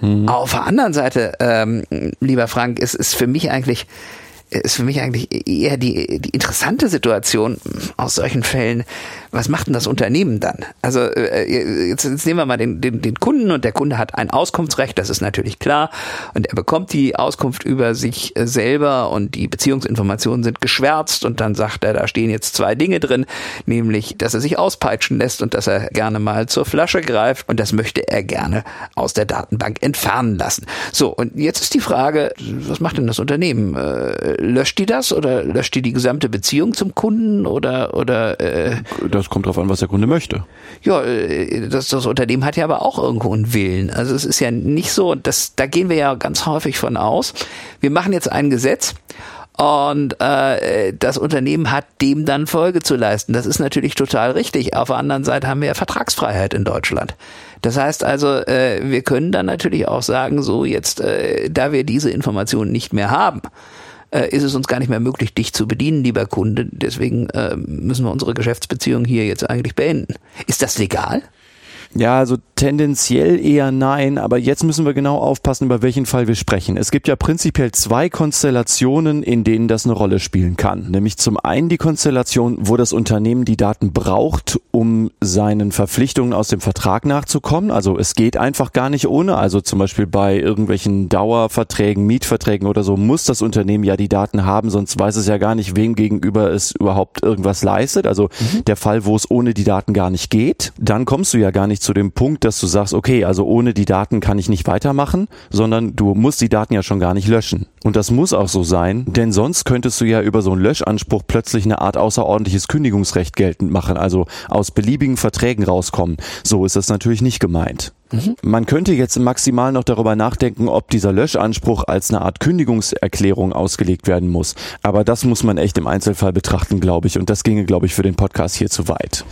Mhm. Auf der anderen Seite, ähm, lieber Frank, ist, ist für mich eigentlich ist für mich eigentlich eher die, die interessante Situation aus solchen Fällen. Was macht denn das Unternehmen dann? Also äh, jetzt, jetzt nehmen wir mal den, den, den Kunden und der Kunde hat ein Auskunftsrecht, das ist natürlich klar. Und er bekommt die Auskunft über sich selber und die Beziehungsinformationen sind geschwärzt und dann sagt er, da stehen jetzt zwei Dinge drin, nämlich, dass er sich auspeitschen lässt und dass er gerne mal zur Flasche greift und das möchte er gerne aus der Datenbank entfernen lassen. So, und jetzt ist die Frage, was macht denn das Unternehmen? Äh, löscht die das oder löscht die die gesamte Beziehung zum Kunden oder oder äh, das kommt drauf an, was der Kunde möchte. Ja, äh, das, das Unternehmen hat ja aber auch irgendwo einen Willen. Also es ist ja nicht so, dass da gehen wir ja ganz häufig von aus. Wir machen jetzt ein Gesetz und äh, das Unternehmen hat dem dann Folge zu leisten. Das ist natürlich total richtig. Auf der anderen Seite haben wir ja Vertragsfreiheit in Deutschland. Das heißt also, äh, wir können dann natürlich auch sagen, so jetzt, äh, da wir diese Informationen nicht mehr haben, äh, ist es uns gar nicht mehr möglich, dich zu bedienen, lieber Kunde. Deswegen äh, müssen wir unsere Geschäftsbeziehung hier jetzt eigentlich beenden. Ist das legal? Ja, also tendenziell eher nein, aber jetzt müssen wir genau aufpassen, über welchen Fall wir sprechen. Es gibt ja prinzipiell zwei Konstellationen, in denen das eine Rolle spielen kann. Nämlich zum einen die Konstellation, wo das Unternehmen die Daten braucht, um seinen Verpflichtungen aus dem Vertrag nachzukommen. Also es geht einfach gar nicht ohne. Also zum Beispiel bei irgendwelchen Dauerverträgen, Mietverträgen oder so muss das Unternehmen ja die Daten haben, sonst weiß es ja gar nicht, wem gegenüber es überhaupt irgendwas leistet. Also mhm. der Fall, wo es ohne die Daten gar nicht geht. Dann kommst du ja gar nicht nicht zu dem Punkt, dass du sagst, okay, also ohne die Daten kann ich nicht weitermachen, sondern du musst die Daten ja schon gar nicht löschen. Und das muss auch so sein, denn sonst könntest du ja über so einen Löschanspruch plötzlich eine Art außerordentliches Kündigungsrecht geltend machen, also aus beliebigen Verträgen rauskommen. So ist das natürlich nicht gemeint. Mhm. Man könnte jetzt maximal noch darüber nachdenken, ob dieser Löschanspruch als eine Art Kündigungserklärung ausgelegt werden muss. Aber das muss man echt im Einzelfall betrachten, glaube ich. Und das ginge, glaube ich, für den Podcast hier zu weit.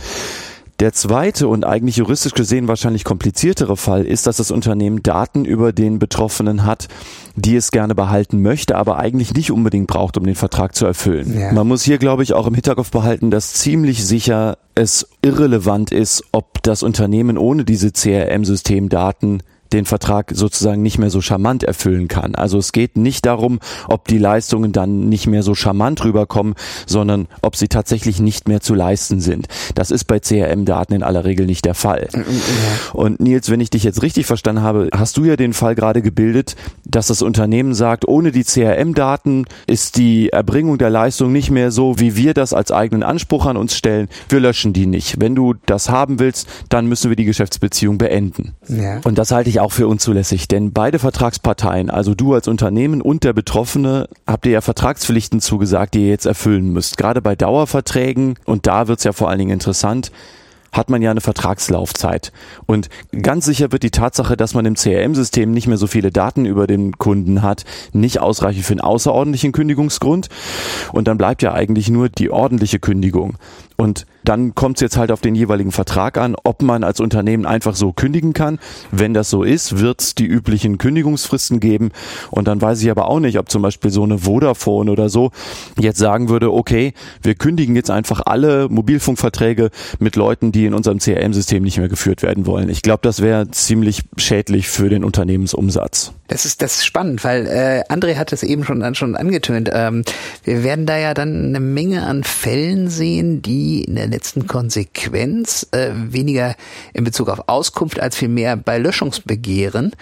Der zweite und eigentlich juristisch gesehen wahrscheinlich kompliziertere Fall ist, dass das Unternehmen Daten über den Betroffenen hat, die es gerne behalten möchte, aber eigentlich nicht unbedingt braucht, um den Vertrag zu erfüllen. Ja. Man muss hier, glaube ich, auch im Hinterkopf behalten, dass ziemlich sicher es irrelevant ist, ob das Unternehmen ohne diese CRM-Systemdaten den Vertrag sozusagen nicht mehr so charmant erfüllen kann. Also es geht nicht darum, ob die Leistungen dann nicht mehr so charmant rüberkommen, sondern ob sie tatsächlich nicht mehr zu leisten sind. Das ist bei CRM-Daten in aller Regel nicht der Fall. Und Nils, wenn ich dich jetzt richtig verstanden habe, hast du ja den Fall gerade gebildet, dass das Unternehmen sagt, ohne die CRM-Daten ist die Erbringung der Leistung nicht mehr so, wie wir das als eigenen Anspruch an uns stellen. Wir löschen die nicht. Wenn du das haben willst, dann müssen wir die Geschäftsbeziehung beenden. Ja. Und das halte ich auch für unzulässig, denn beide Vertragsparteien, also du als Unternehmen und der Betroffene, habt ihr ja Vertragspflichten zugesagt, die ihr jetzt erfüllen müsst. Gerade bei Dauerverträgen, und da wird's ja vor allen Dingen interessant, hat man ja eine Vertragslaufzeit. Und ganz sicher wird die Tatsache, dass man im CRM-System nicht mehr so viele Daten über den Kunden hat, nicht ausreichen für einen außerordentlichen Kündigungsgrund. Und dann bleibt ja eigentlich nur die ordentliche Kündigung. Und dann kommt es jetzt halt auf den jeweiligen Vertrag an, ob man als Unternehmen einfach so kündigen kann. Wenn das so ist, wird es die üblichen Kündigungsfristen geben. Und dann weiß ich aber auch nicht, ob zum Beispiel so eine Vodafone oder so jetzt sagen würde, okay, wir kündigen jetzt einfach alle Mobilfunkverträge mit Leuten, die in unserem CRM-System nicht mehr geführt werden wollen. Ich glaube, das wäre ziemlich schädlich für den Unternehmensumsatz. Das ist das ist spannend, weil äh, André hat es eben schon schon angetönt. Ähm, wir werden da ja dann eine Menge an Fällen sehen, die in der letzten Konsequenz äh, weniger in Bezug auf Auskunft als vielmehr bei Löschungsbegehren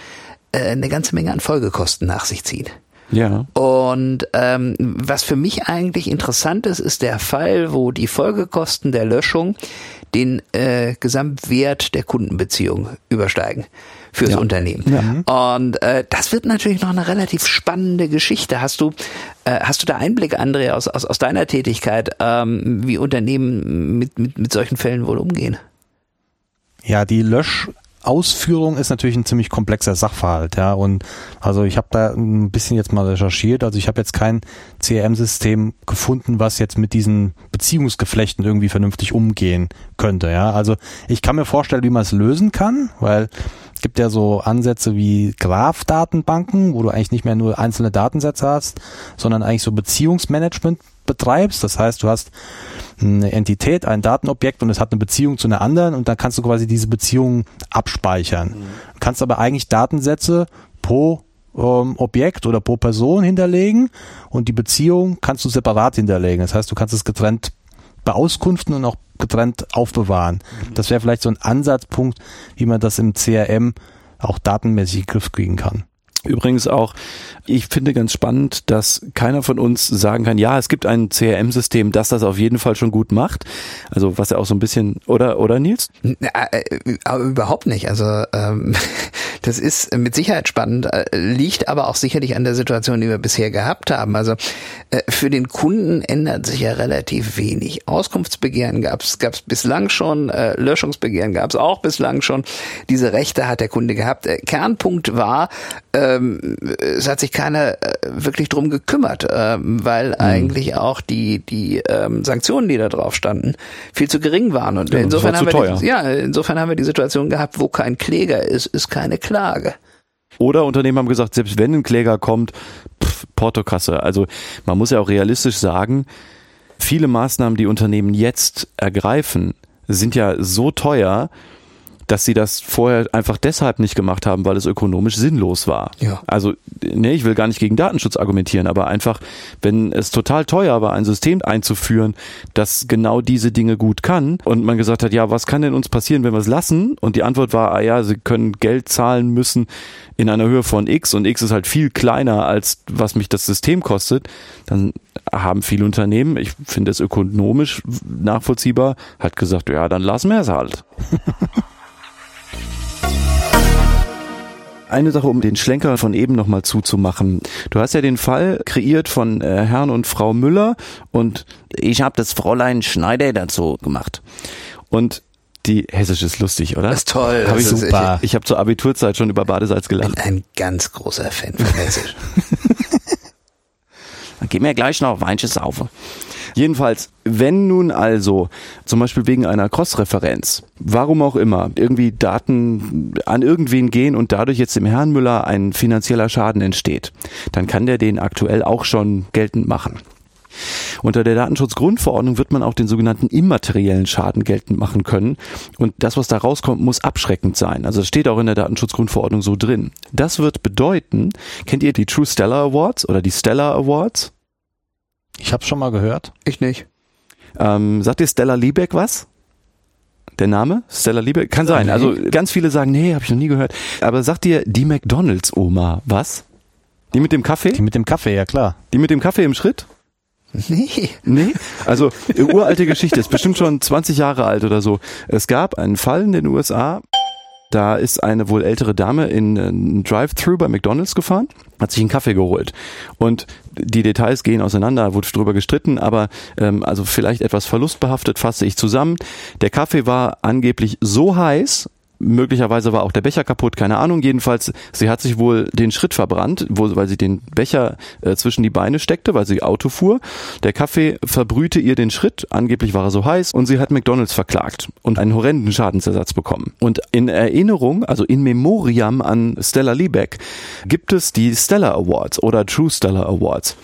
äh, eine ganze Menge an Folgekosten nach sich ziehen. Ja. Und ähm, was für mich eigentlich interessant ist, ist der Fall, wo die Folgekosten der Löschung den äh, Gesamtwert der Kundenbeziehung übersteigen fürs ja. Unternehmen. Ja. Und äh, das wird natürlich noch eine relativ spannende Geschichte. Hast du äh, hast du da Einblick, André, aus, aus, aus deiner Tätigkeit, ähm, wie Unternehmen mit, mit, mit solchen Fällen wohl umgehen? Ja, die Lösch Ausführung ist natürlich ein ziemlich komplexer Sachverhalt, ja. Und also ich habe da ein bisschen jetzt mal recherchiert. Also ich habe jetzt kein CRM-System gefunden, was jetzt mit diesen Beziehungsgeflechten irgendwie vernünftig umgehen könnte, ja. Also ich kann mir vorstellen, wie man es lösen kann, weil gibt ja so Ansätze wie Graph-Datenbanken, wo du eigentlich nicht mehr nur einzelne Datensätze hast, sondern eigentlich so Beziehungsmanagement betreibst. Das heißt, du hast eine Entität, ein Datenobjekt und es hat eine Beziehung zu einer anderen und dann kannst du quasi diese Beziehung abspeichern. Mhm. Du kannst aber eigentlich Datensätze pro ähm, Objekt oder pro Person hinterlegen und die Beziehung kannst du separat hinterlegen. Das heißt, du kannst es getrennt beauskunften und auch getrennt aufbewahren. Mhm. Das wäre vielleicht so ein Ansatzpunkt, wie man das im CRM auch datenmäßig in den Griff kriegen kann. Übrigens auch, ich finde ganz spannend, dass keiner von uns sagen kann, ja, es gibt ein CRM-System, das das auf jeden Fall schon gut macht. Also was ja auch so ein bisschen, oder, oder Nils? Äh, aber überhaupt nicht. Also ähm, das ist mit Sicherheit spannend, äh, liegt aber auch sicherlich an der Situation, die wir bisher gehabt haben. Also äh, für den Kunden ändert sich ja relativ wenig. Auskunftsbegehren gab es bislang schon, äh, Löschungsbegehren gab es auch bislang schon. Diese Rechte hat der Kunde gehabt. Äh, Kernpunkt war, ähm, es hat sich keiner äh, wirklich drum gekümmert, äh, weil mhm. eigentlich auch die die ähm, Sanktionen, die da drauf standen, viel zu gering waren. Und ja, insofern haben wir die, ja insofern haben wir die Situation gehabt, wo kein Kläger ist, ist keine Klage. Oder Unternehmen haben gesagt, selbst wenn ein Kläger kommt, pff, Portokasse. Also man muss ja auch realistisch sagen, viele Maßnahmen, die Unternehmen jetzt ergreifen, sind ja so teuer, dass sie das vorher einfach deshalb nicht gemacht haben, weil es ökonomisch sinnlos war. Ja. Also, nee, ich will gar nicht gegen Datenschutz argumentieren, aber einfach, wenn es total teuer war, ein System einzuführen, das genau diese Dinge gut kann und man gesagt hat, ja, was kann denn uns passieren, wenn wir es lassen? Und die Antwort war, ah ja, sie können Geld zahlen müssen in einer Höhe von X und X ist halt viel kleiner als was mich das System kostet, dann haben viele Unternehmen, ich finde es ökonomisch nachvollziehbar, hat gesagt, ja, dann lassen wir es halt. Eine Sache, um den Schlenker von eben nochmal zuzumachen. Du hast ja den Fall kreiert von äh, Herrn und Frau Müller und ich habe das Fräulein Schneider dazu gemacht. Und die Hessisch ist lustig, oder? Das ist toll. Hab ich super. Ich, ich habe zur Abiturzeit schon über Badesalz gelacht. Ich bin ein ganz großer Fan von Hessisch. Dann gehen wir gleich noch Weinchen saufen. Jedenfalls, wenn nun also zum Beispiel wegen einer Cross-Referenz, warum auch immer, irgendwie Daten an irgendwen gehen und dadurch jetzt dem Herrn Müller ein finanzieller Schaden entsteht, dann kann der den aktuell auch schon geltend machen. Unter der Datenschutzgrundverordnung wird man auch den sogenannten immateriellen Schaden geltend machen können. Und das, was da rauskommt, muss abschreckend sein. Also das steht auch in der Datenschutzgrundverordnung so drin. Das wird bedeuten, kennt ihr die True Stellar Awards oder die Stellar Awards? Ich habe schon mal gehört. Ich nicht. Ähm, sagt dir Stella Liebeck was? Der Name? Stella Liebeck? Kann sein. Also ganz viele sagen, nee, habe ich noch nie gehört. Aber sagt dir die McDonalds-Oma was? Die mit dem Kaffee? Die mit dem Kaffee, ja klar. Die mit dem Kaffee im Schritt? Nee. Nee? Also, uralte Geschichte, ist bestimmt schon 20 Jahre alt oder so. Es gab einen Fall in den USA, da ist eine wohl ältere Dame in ein Drive-Thru bei McDonalds gefahren, hat sich einen Kaffee geholt. Und die Details gehen auseinander, wurde drüber gestritten, aber ähm, also vielleicht etwas verlustbehaftet fasse ich zusammen. Der Kaffee war angeblich so heiß, möglicherweise war auch der Becher kaputt, keine Ahnung. Jedenfalls, sie hat sich wohl den Schritt verbrannt, wo, weil sie den Becher äh, zwischen die Beine steckte, weil sie Auto fuhr. Der Kaffee verbrühte ihr den Schritt, angeblich war er so heiß, und sie hat McDonalds verklagt und einen horrenden Schadensersatz bekommen. Und in Erinnerung, also in Memoriam an Stella Liebeck, gibt es die Stella Awards oder True Stella Awards.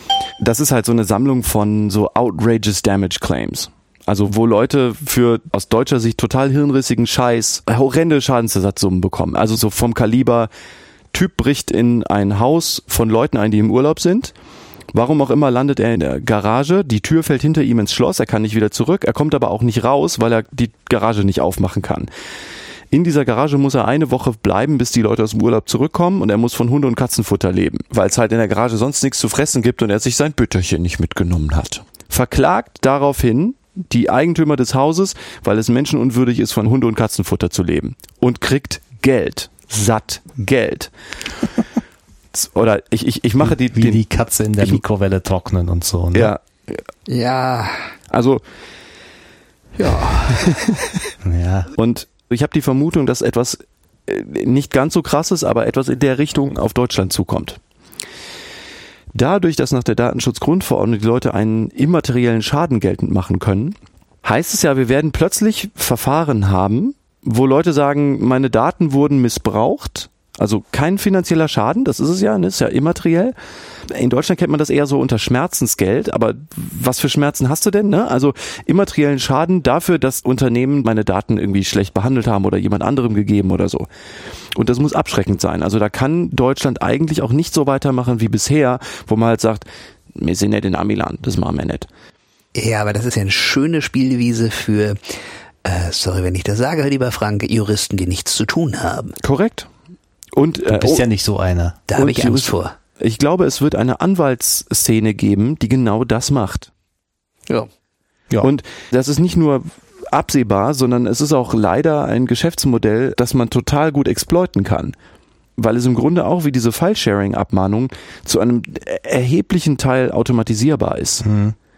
Das ist halt so eine Sammlung von so outrageous damage claims. Also wo Leute für aus deutscher Sicht total hirnrissigen Scheiß horrende Schadensersatzsummen bekommen. Also so vom Kaliber Typ bricht in ein Haus von Leuten ein, die im Urlaub sind. Warum auch immer landet er in der Garage, die Tür fällt hinter ihm ins Schloss, er kann nicht wieder zurück, er kommt aber auch nicht raus, weil er die Garage nicht aufmachen kann. In dieser Garage muss er eine Woche bleiben, bis die Leute aus dem Urlaub zurückkommen und er muss von Hunde- und Katzenfutter leben, weil es halt in der Garage sonst nichts zu fressen gibt und er sich sein Bütterchen nicht mitgenommen hat. Verklagt daraufhin die Eigentümer des Hauses, weil es menschenunwürdig ist, von Hunde- und Katzenfutter zu leben. Und kriegt Geld. Satt Geld. Oder ich, ich, ich mache die. Wie den, die Katze in der ich, Mikrowelle trocknen und so. Ne? Ja. Ja. Also. Ja. ja. Und ich habe die Vermutung, dass etwas äh, nicht ganz so krasses, aber etwas in der Richtung auf Deutschland zukommt. Dadurch, dass nach der Datenschutzgrundverordnung die Leute einen immateriellen Schaden geltend machen können, heißt es ja, wir werden plötzlich Verfahren haben, wo Leute sagen, meine Daten wurden missbraucht. Also kein finanzieller Schaden, das ist es ja, ne? ist ja immateriell. In Deutschland kennt man das eher so unter Schmerzensgeld, aber was für Schmerzen hast du denn? Ne? Also immateriellen Schaden dafür, dass Unternehmen meine Daten irgendwie schlecht behandelt haben oder jemand anderem gegeben oder so. Und das muss abschreckend sein. Also da kann Deutschland eigentlich auch nicht so weitermachen wie bisher, wo man halt sagt, wir sind nicht in Amiland, das machen wir nicht. Ja, aber das ist ja eine schöne Spielwiese für, äh, sorry, wenn ich das sage, lieber Frank, Juristen, die nichts zu tun haben. Korrekt. Und, äh, Du bist oh, ja nicht so einer. Da habe ich Angst vor. ich glaube, es wird eine Anwaltsszene geben, die genau das macht. Ja. Ja. Und das ist nicht nur absehbar, sondern es ist auch leider ein Geschäftsmodell, das man total gut exploiten kann. Weil es im Grunde auch wie diese File-Sharing-Abmahnung zu einem erheblichen Teil automatisierbar ist.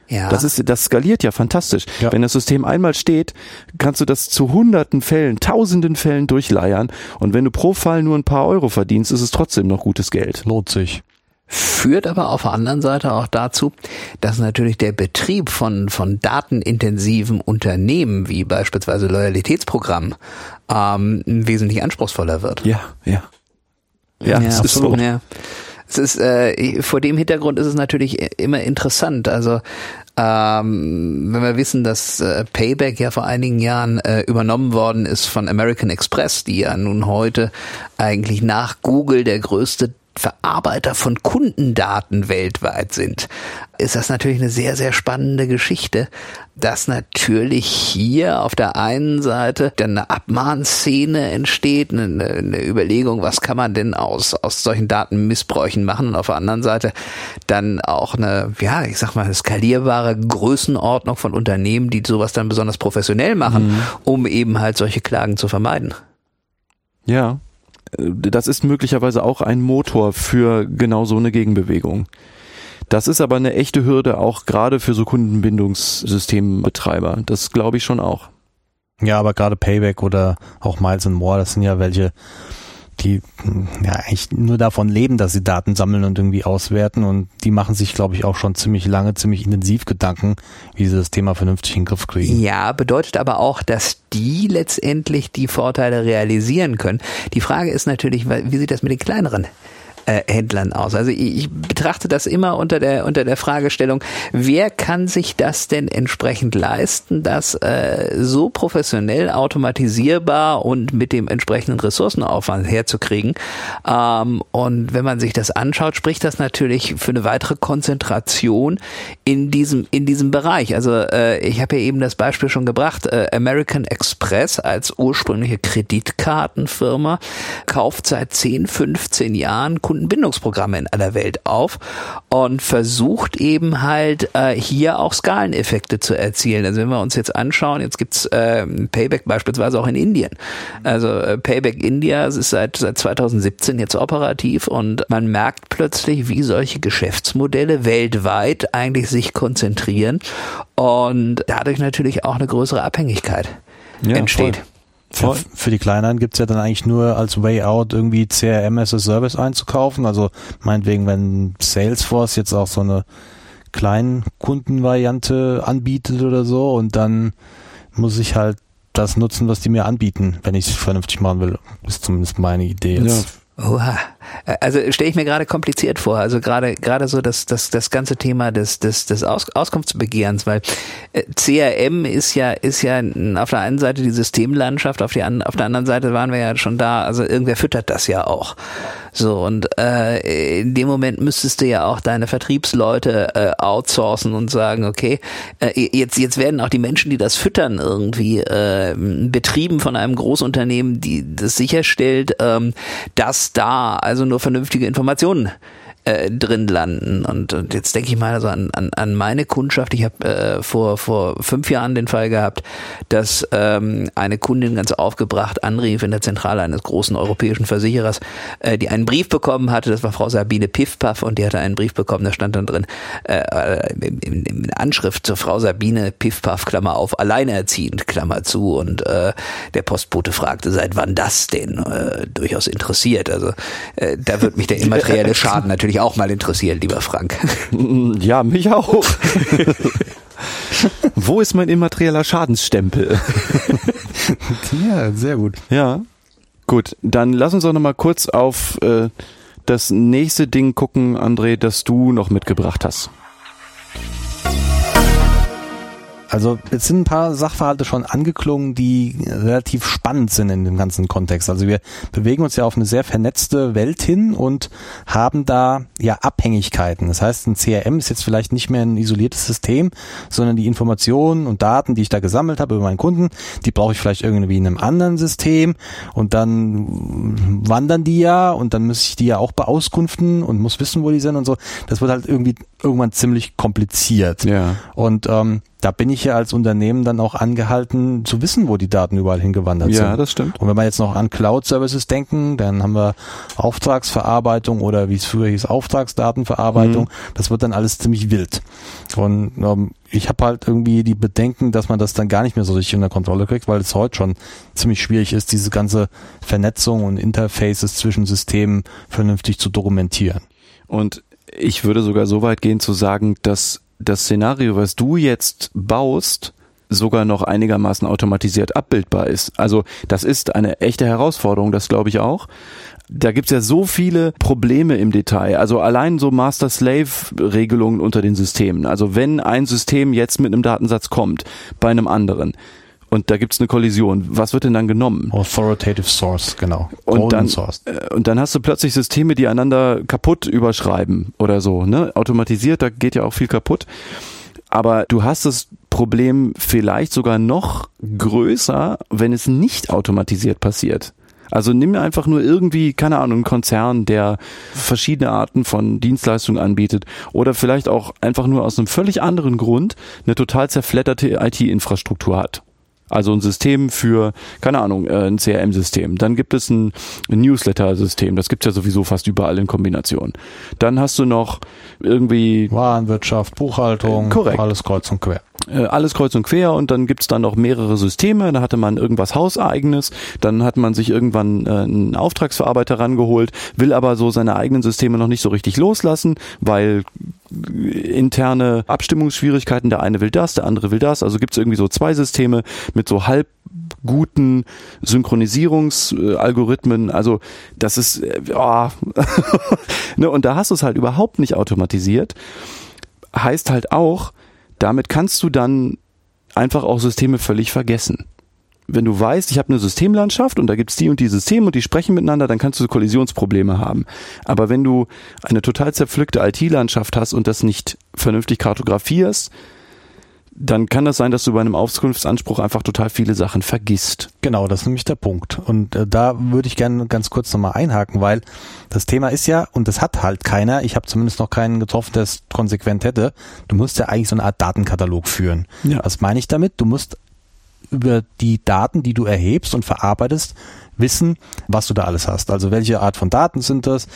Ja. Das ist, das skaliert ja fantastisch. Ja. Wenn das System einmal steht, kannst du das zu hunderten Fällen, tausenden Fällen durchleiern. Und wenn du pro Fall nur ein paar Euro verdienst, ist es trotzdem noch gutes Geld. Lohnt sich. führt aber auf der anderen Seite auch dazu, dass natürlich der Betrieb von, von datenintensiven Unternehmen, wie beispielsweise Loyalitätsprogrammen, ähm, wesentlich anspruchsvoller wird. Ja, ja. Ja, es ist so. Ja. Es ist, äh, vor dem Hintergrund ist es natürlich immer interessant. Also ähm, wenn wir wissen, dass äh, Payback ja vor einigen Jahren äh, übernommen worden ist von American Express, die ja nun heute eigentlich nach Google der größte Verarbeiter von Kundendaten weltweit sind, ist das natürlich eine sehr, sehr spannende Geschichte, dass natürlich hier auf der einen Seite dann eine Abmahnszene entsteht, eine, eine Überlegung, was kann man denn aus, aus solchen Datenmissbräuchen machen? Und auf der anderen Seite dann auch eine, ja, ich sag mal, eine skalierbare Größenordnung von Unternehmen, die sowas dann besonders professionell machen, um eben halt solche Klagen zu vermeiden. Ja, das ist möglicherweise auch ein Motor für genau so eine Gegenbewegung. Das ist aber eine echte Hürde auch gerade für so Kundenbindungssystembetreiber. Das glaube ich schon auch. Ja, aber gerade Payback oder auch Miles and More, das sind ja welche, die ja eigentlich nur davon leben, dass sie Daten sammeln und irgendwie auswerten und die machen sich, glaube ich, auch schon ziemlich lange, ziemlich intensiv Gedanken, wie sie das Thema vernünftig in den Griff kriegen. Ja, bedeutet aber auch, dass die letztendlich die Vorteile realisieren können. Die Frage ist natürlich, wie sieht das mit den kleineren äh, Händlern aus. Also ich, betrachte das immer unter der unter der Fragestellung, wer kann sich das denn entsprechend leisten, das äh, so professionell automatisierbar und mit dem entsprechenden Ressourcenaufwand herzukriegen. Ähm, und wenn man sich das anschaut, spricht das natürlich für eine weitere Konzentration in diesem in diesem Bereich. Also äh, ich habe ja eben das Beispiel schon gebracht, äh, American Express als ursprüngliche Kreditkartenfirma kauft seit 10, 15 Jahren Kundenbindungsprogramme in aller Welt auf und versucht eben halt äh, hier auch Skaleneffekte zu erzielen. Also wenn wir uns jetzt anschauen, jetzt gibt's äh, Payback beispielsweise auch in Indien. Also äh, Payback India ist seit, seit 2017 jetzt operativ und man merkt plötzlich, wie solche Geschäftsmodelle weltweit eigentlich sich konzentrieren und dadurch natürlich auch eine größere Abhängigkeit Ja, entsteht. Voll. Für, für die Kleineren gibt's ja dann eigentlich nur als Way Out irgendwie CRM as a Service einzukaufen. Also meinetwegen, wenn Salesforce jetzt auch so eine Kleinkundenvariante anbietet oder so und dann muss ich halt das nutzen, was die mir anbieten, wenn ich es vernünftig machen will. Ist zumindest meine Idee jetzt. Oha. Also stelle ich mir gerade kompliziert vor. Also gerade gerade so das das das ganze Thema des des des Aus, Auskunftsbegehrens, weil äh, CRM ist ja ist ja auf der einen Seite die Systemlandschaft, auf die an, auf der anderen Seite waren wir ja schon da. Also irgendwer füttert das ja auch. So und äh, in dem Moment müsstest du ja auch deine Vertriebsleute äh, outsourcen und sagen, okay, äh, jetzt jetzt werden auch die Menschen, die das füttern, irgendwie äh, betrieben von einem Großunternehmen, die das sicherstellt, ähm, dass da also nur vernünftige Informationen äh, drin landen. Und, und jetzt denke ich mal also an, an, an meine Kundschaft. Ich habe äh, vor, vor fünf Jahren den Fall gehabt, dass ähm, eine Kundin ganz aufgebracht anrief in der Zentrale eines großen europäischen Versicherers, äh, die einen Brief bekommen hatte. Das war Frau Sabine Piffpaff und die hatte einen Brief bekommen, da stand dann drin, äh, in, in, in Anschrift zur Frau Sabine Piffpaff, Klammer auf, alleinerziehend, Klammer zu. Und äh, der Postbote fragte, seit wann das denn? Äh, durchaus interessiert. Also äh, da wird mich der immaterielle Schaden natürlich auch mal interessieren, lieber Frank. Ja, mich auch. Wo ist mein immaterieller Schadensstempel? ja, sehr gut. Ja. Gut, dann lass uns auch noch mal kurz auf äh, das nächste Ding gucken, André, das du noch mitgebracht hast. Also jetzt sind ein paar Sachverhalte schon angeklungen, die relativ spannend sind in dem ganzen Kontext. Also wir bewegen uns ja auf eine sehr vernetzte Welt hin und haben da ja Abhängigkeiten. Das heißt, ein CRM ist jetzt vielleicht nicht mehr ein isoliertes System, sondern die Informationen und Daten, die ich da gesammelt habe über meinen Kunden, die brauche ich vielleicht irgendwie in einem anderen System und dann wandern die ja und dann muss ich die ja auch beauskunften und muss wissen, wo die sind und so. Das wird halt irgendwie irgendwann ziemlich kompliziert. Ja. Und ähm, da bin ich ja als Unternehmen dann auch angehalten zu wissen, wo die Daten überall hingewandert Ja, sind. das stimmt. Und wenn wir jetzt noch an Cloud-Services denken, dann haben wir Auftragsverarbeitung oder wie es früher hieß, Auftragsdatenverarbeitung. Mhm. Das wird dann alles ziemlich wild. Und ähm, ich habe halt irgendwie die Bedenken, dass man das dann gar nicht mehr so richtig unter Kontrolle kriegt, weil es heute schon ziemlich schwierig ist, diese ganze Vernetzung und Interfaces zwischen Systemen vernünftig zu dokumentieren. Und ich würde sogar so weit gehen zu sagen, dass das Szenario, was du jetzt baust, sogar noch einigermaßen automatisiert abbildbar ist. Also das ist eine echte Herausforderung, das glaube ich auch. Da gibt's ja so viele Probleme im Detail. Also allein so Master-Slave-Regelungen unter den Systemen. Also wenn ein System jetzt mit einem Datensatz kommt bei einem anderen und da gibt's eine Kollision, was wird denn dann genommen? Authoritative Source, genau. Und Golden dann, Source. äh, und dann hast du plötzlich Systeme, die einander kaputt überschreiben oder so, ne? Automatisiert, da geht ja auch viel kaputt. Aber du hast das Problem vielleicht sogar noch größer, wenn es nicht automatisiert passiert. Also nimm mir einfach nur irgendwie, keine Ahnung, einen Konzern, der verschiedene Arten von Dienstleistungen anbietet oder vielleicht auch einfach nur aus einem völlig anderen Grund eine total zerfledderte IT-Infrastruktur hat. Also ein System für, keine Ahnung, äh, ein CRM-System. Dann gibt es ein Newsletter-System. Das gibt's ja sowieso fast überall in Kombination. Dann hast du noch irgendwie Warenwirtschaft, Buchhaltung, korrekt. alles kreuz und quer. Äh, alles kreuz und quer und dann gibt's dann noch mehrere Systeme. Da hatte man irgendwas Hauseigenes, dann hat man sich irgendwann äh, einen Auftragsverarbeiter rangeholt, will aber so seine eigenen Systeme noch nicht so richtig loslassen, weil interne Abstimmungsschwierigkeiten, der eine will das, der andere will das. Also gibt's irgendwie so zwei Systeme mit so halb guten Synchronisierungsalgorithmen. Also das ist, äh, oh. ne, und da hast du es halt überhaupt nicht automatisiert. Heißt halt auch, damit kannst du dann einfach auch Systeme völlig vergessen. Wenn du weißt, ich habe eine Systemlandschaft und da gibt's die und die Systeme und die sprechen miteinander, dann kannst du Kollisionsprobleme haben. Aber wenn du eine total zerpflückte IT-Landschaft hast und das nicht vernünftig kartografierst, dann kann das sein, dass du bei einem Auskunftsanspruch einfach total viele Sachen vergisst. Genau, das ist nämlich der Punkt. Und äh, da würde ich gerne ganz kurz nochmal einhaken, weil das Thema ist ja, und das hat halt keiner, ich habe zumindest noch keinen getroffen, der es konsequent hätte, du musst ja eigentlich so eine Art Datenkatalog führen. Ja. Was meine ich damit? Du musst über die Daten, die du erhebst und verarbeitest, wissen, was du da alles hast. Also welche Art von Daten sind das?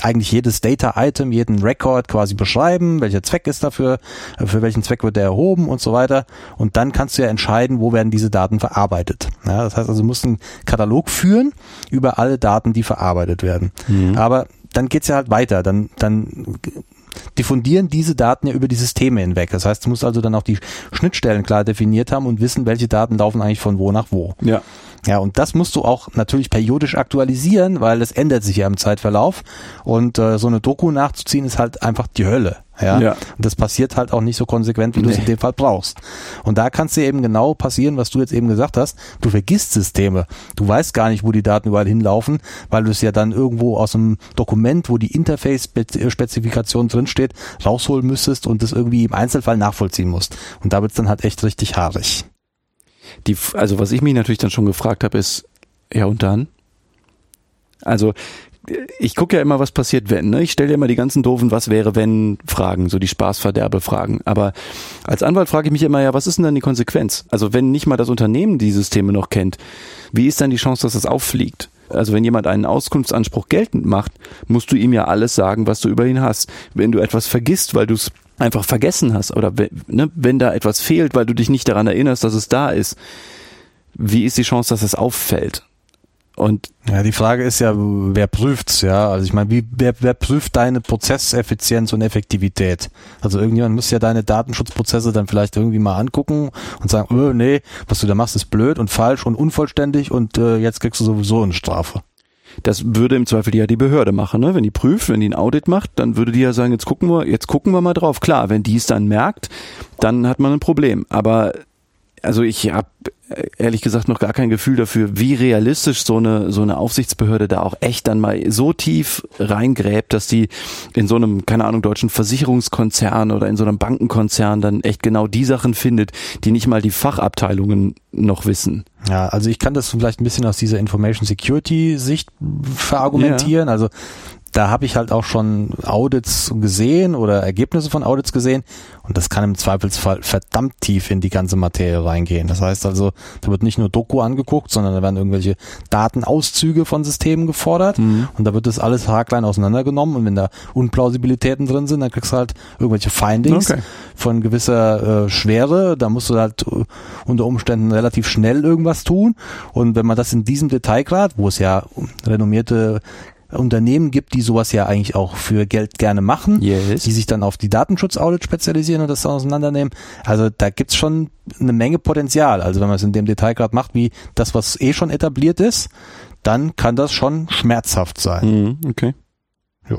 Eigentlich jedes Data-Item, jeden Record quasi beschreiben, welcher Zweck ist dafür, für welchen Zweck wird der erhoben und so weiter. Und dann kannst du ja entscheiden, wo werden diese Daten verarbeitet. Ja, das heißt also, du musst einen Katalog führen über alle Daten, die verarbeitet werden. Aber dann geht's ja halt weiter. Dann, dann diffundieren diese Daten ja über die Systeme hinweg. Das heißt, du musst also dann auch die Schnittstellen klar definiert haben und wissen, welche Daten laufen eigentlich von wo nach wo. Ja. Ja, und das musst du auch natürlich periodisch aktualisieren, weil es ändert sich ja im Zeitverlauf. Und äh, so eine Doku nachzuziehen ist halt einfach die Hölle. Ja? Ja. Und das passiert halt auch nicht so konsequent, wie du es Nee. in dem Fall brauchst. Und da kann es dir eben genau passieren, was du jetzt eben gesagt hast. Du vergisst Systeme. Du weißt gar nicht, wo die Daten überall hinlaufen, weil du es ja dann irgendwo aus einem Dokument, wo die Interface-Spezifikation drinsteht, rausholen müsstest und das irgendwie im Einzelfall nachvollziehen musst. Und da wird's dann halt echt richtig haarig. Die, also was ich mich natürlich dann schon gefragt habe, ist, ja und dann? Also ich gucke ja immer, was passiert, wenn. Ne? Ich stelle ja immer die ganzen doofen Was wäre, wenn Fragen, so die Spaßverderbe-Fragen. Aber als Anwalt frage ich mich immer, ja, was ist denn dann die Konsequenz? Also wenn nicht mal das Unternehmen die Systeme noch kennt, wie ist dann die Chance, dass es auffliegt? Also wenn jemand einen Auskunftsanspruch geltend macht, musst du ihm ja alles sagen, was du über ihn hast. Wenn du etwas vergisst, weil du es einfach vergessen hast oder wenn, ne, wenn da etwas fehlt, weil du dich nicht daran erinnerst, dass es da ist, wie ist die Chance, dass es auffällt? Und ja, die Frage ist ja, wer prüft's, ja? Also ich meine, wie wer, wer prüft deine Prozesseffizienz und Effektivität? Also irgendjemand muss ja deine Datenschutzprozesse dann vielleicht irgendwie mal angucken und sagen, öh, nee, was du da machst, ist blöd und falsch und unvollständig und äh, jetzt kriegst du sowieso eine Strafe. Das würde im Zweifel ja die Behörde machen, ne? Wenn die prüft, wenn die ein Audit macht, dann würde die ja sagen, jetzt gucken wir, jetzt gucken wir mal drauf. Klar, wenn die es dann merkt, dann hat man ein Problem. Aber also ich habe ehrlich gesagt noch gar kein Gefühl dafür, wie realistisch so eine so eine Aufsichtsbehörde da auch echt dann mal so tief reingräbt, dass die in so einem keine Ahnung deutschen Versicherungskonzern oder in so einem Bankenkonzern dann echt genau die Sachen findet, die nicht mal die Fachabteilungen noch wissen. Ja, also ich kann das vielleicht ein bisschen aus dieser Information Security Sicht verargumentieren. Ja. Also da habe ich halt auch schon Audits gesehen oder Ergebnisse von Audits gesehen und das kann im Zweifelsfall verdammt tief in die ganze Materie reingehen. Das heißt also, da wird nicht nur Doku angeguckt, sondern da werden irgendwelche Datenauszüge von Systemen gefordert mhm. und da wird das alles haarklein auseinandergenommen und wenn da Unplausibilitäten drin sind, dann kriegst du halt irgendwelche Findings okay. von gewisser äh, Schwere. Da musst du halt äh, unter Umständen relativ schnell irgendwas tun und wenn man das in diesem Detailgrad, wo es ja renommierte Unternehmen gibt, die sowas ja eigentlich auch für Geld gerne machen, yes. die sich dann auf die Datenschutzaudit spezialisieren und das dann auseinandernehmen. Also da gibt's schon eine Menge Potenzial. Also wenn man es in dem Detail gerade macht, wie das, was eh schon etabliert ist, dann kann das schon schmerzhaft sein. Mhm, okay. Ja.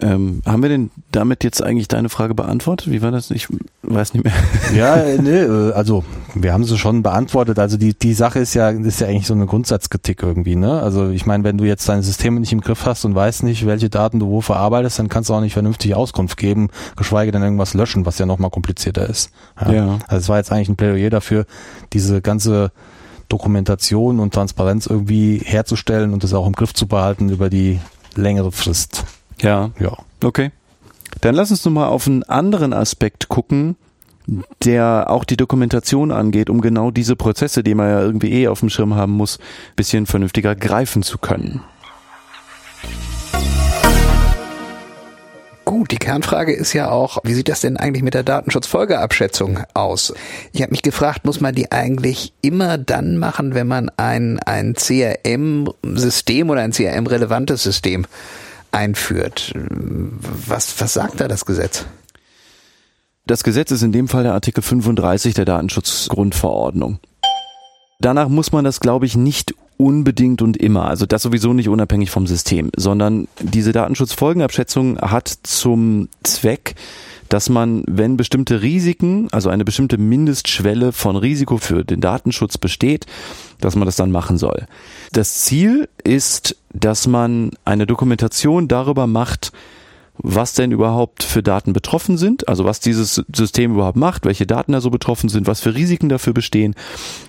Ähm, haben wir denn damit jetzt eigentlich deine Frage beantwortet? Wie war das? Ich weiß nicht mehr. Ja, nee, äh, also wir haben sie schon beantwortet. Also die die Sache ist ja ist ja eigentlich so eine Grundsatzkritik irgendwie, ne? Also ich meine, wenn du jetzt deine Systeme nicht im Griff hast und weißt nicht, welche Daten du wo verarbeitest, dann kannst du auch nicht vernünftig Auskunft geben, geschweige denn irgendwas löschen, was ja noch mal komplizierter ist. Ja. ja. Also es war jetzt eigentlich ein Plädoyer dafür, diese ganze Dokumentation und Transparenz irgendwie herzustellen und das auch im Griff zu behalten über die längere Frist. Ja. Ja. Okay. Dann lass uns nochmal auf einen anderen Aspekt gucken, der auch die Dokumentation angeht, um genau diese Prozesse, die man ja irgendwie eh auf dem Schirm haben muss, bisschen vernünftiger greifen zu können. Gut, die Kernfrage ist ja auch, wie sieht das denn eigentlich mit der Datenschutzfolgeabschätzung aus? Ich habe mich gefragt, muss man die eigentlich immer dann machen, wenn man ein, ein CRM-System oder ein CRM-relevantes System einführt. Was, was sagt da das Gesetz? Das Gesetz ist in dem Fall der Artikel 35 der Datenschutzgrundverordnung. Danach muss man das, glaube ich, nicht unbedingt und immer, also das sowieso nicht unabhängig vom System, sondern diese Datenschutzfolgenabschätzung hat zum Zweck, dass man, wenn bestimmte Risiken, also eine bestimmte Mindestschwelle von Risiko für den Datenschutz besteht, dass man das dann machen soll. Das Ziel ist, dass man eine Dokumentation darüber macht, was denn überhaupt für Daten betroffen sind, also was dieses System überhaupt macht, welche Daten da so betroffen sind, was für Risiken dafür bestehen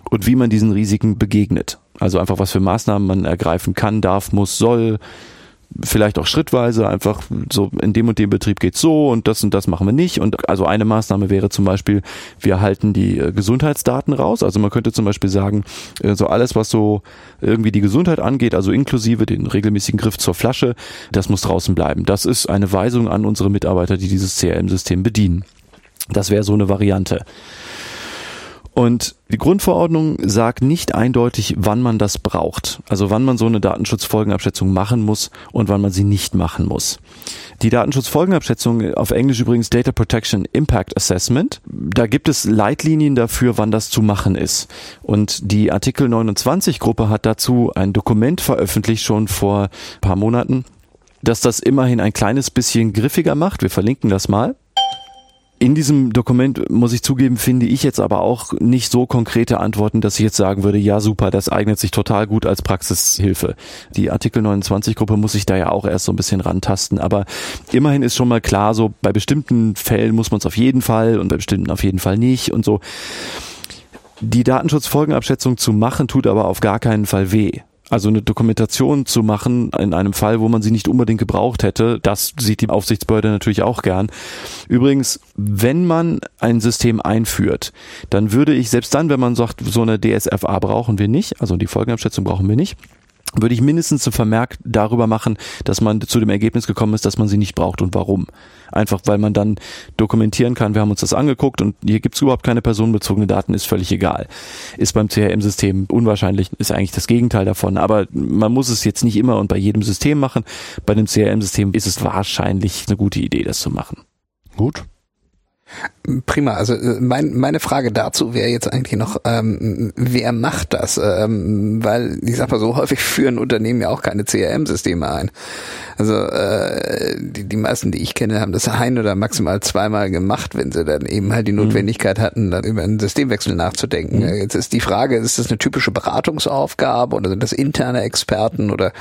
und wie man diesen Risiken begegnet. Also einfach was für Maßnahmen man ergreifen kann, darf, muss, soll, vielleicht auch schrittweise einfach so in dem und dem Betrieb geht's so und das und das machen wir nicht. Und also eine Maßnahme wäre zum Beispiel wir halten die äh, Gesundheitsdaten raus. Also man könnte zum Beispiel sagen äh, so alles was so irgendwie die Gesundheit angeht also inklusive den regelmäßigen Griff zur Flasche das muss draußen bleiben. Das ist eine Weisung an unsere Mitarbeiter die dieses CRM-System bedienen. Das wäre so eine Variante und die Grundverordnung sagt nicht eindeutig, wann man das braucht. Also wann man so eine Datenschutzfolgenabschätzung machen muss und wann man sie nicht machen muss. Die Datenschutzfolgenabschätzung, auf Englisch übrigens Data Protection Impact Assessment, da gibt es Leitlinien dafür, wann das zu machen ist. Und die Artikel 29 Gruppe hat dazu ein Dokument veröffentlicht, schon vor paar Monaten, dass das immerhin ein kleines bisschen griffiger macht. Wir verlinken das mal. In diesem Dokument, muss ich zugeben, finde ich jetzt aber auch nicht so konkrete Antworten, dass ich jetzt sagen würde, ja super, das eignet sich total gut als Praxishilfe. Die Artikel 29 Gruppe muss sich da ja auch erst so ein bisschen rantasten, aber immerhin ist schon mal klar, so bei bestimmten Fällen muss man es auf jeden Fall und bei bestimmten auf jeden Fall nicht und so. Die Datenschutzfolgenabschätzung zu machen tut aber auf gar keinen Fall weh. Also eine Dokumentation zu machen in einem Fall, wo man sie nicht unbedingt gebraucht hätte, das sieht die Aufsichtsbehörde natürlich auch gern. Übrigens, wenn man ein System einführt, dann würde ich selbst dann, wenn man sagt, so eine DSFA brauchen wir nicht, also die Folgenabschätzung brauchen wir nicht, würde ich mindestens einen Vermerk darüber machen, dass man zu dem Ergebnis gekommen ist, dass man sie nicht braucht und warum. Einfach weil man dann dokumentieren kann, wir haben uns das angeguckt und hier gibt es überhaupt keine personenbezogene Daten, ist völlig egal. Ist beim CRM-System unwahrscheinlich, ist eigentlich das Gegenteil davon. Aber man muss es jetzt nicht immer und bei jedem System machen. Bei dem CRM-System ist es wahrscheinlich eine gute Idee, das zu machen. Gut. Prima. Also äh, mein, meine Frage dazu wäre jetzt eigentlich noch, ähm, wer macht das? Ähm, weil ich sag mal so häufig führen Unternehmen ja auch keine CRM-Systeme ein. Also äh, die, die meisten, die ich kenne, haben das ein oder maximal zweimal gemacht, wenn sie dann eben halt die mhm. Notwendigkeit hatten, dann über einen Systemwechsel nachzudenken. Mhm. Jetzt ist die Frage, ist das eine typische Beratungsaufgabe oder sind das interne Experten oder,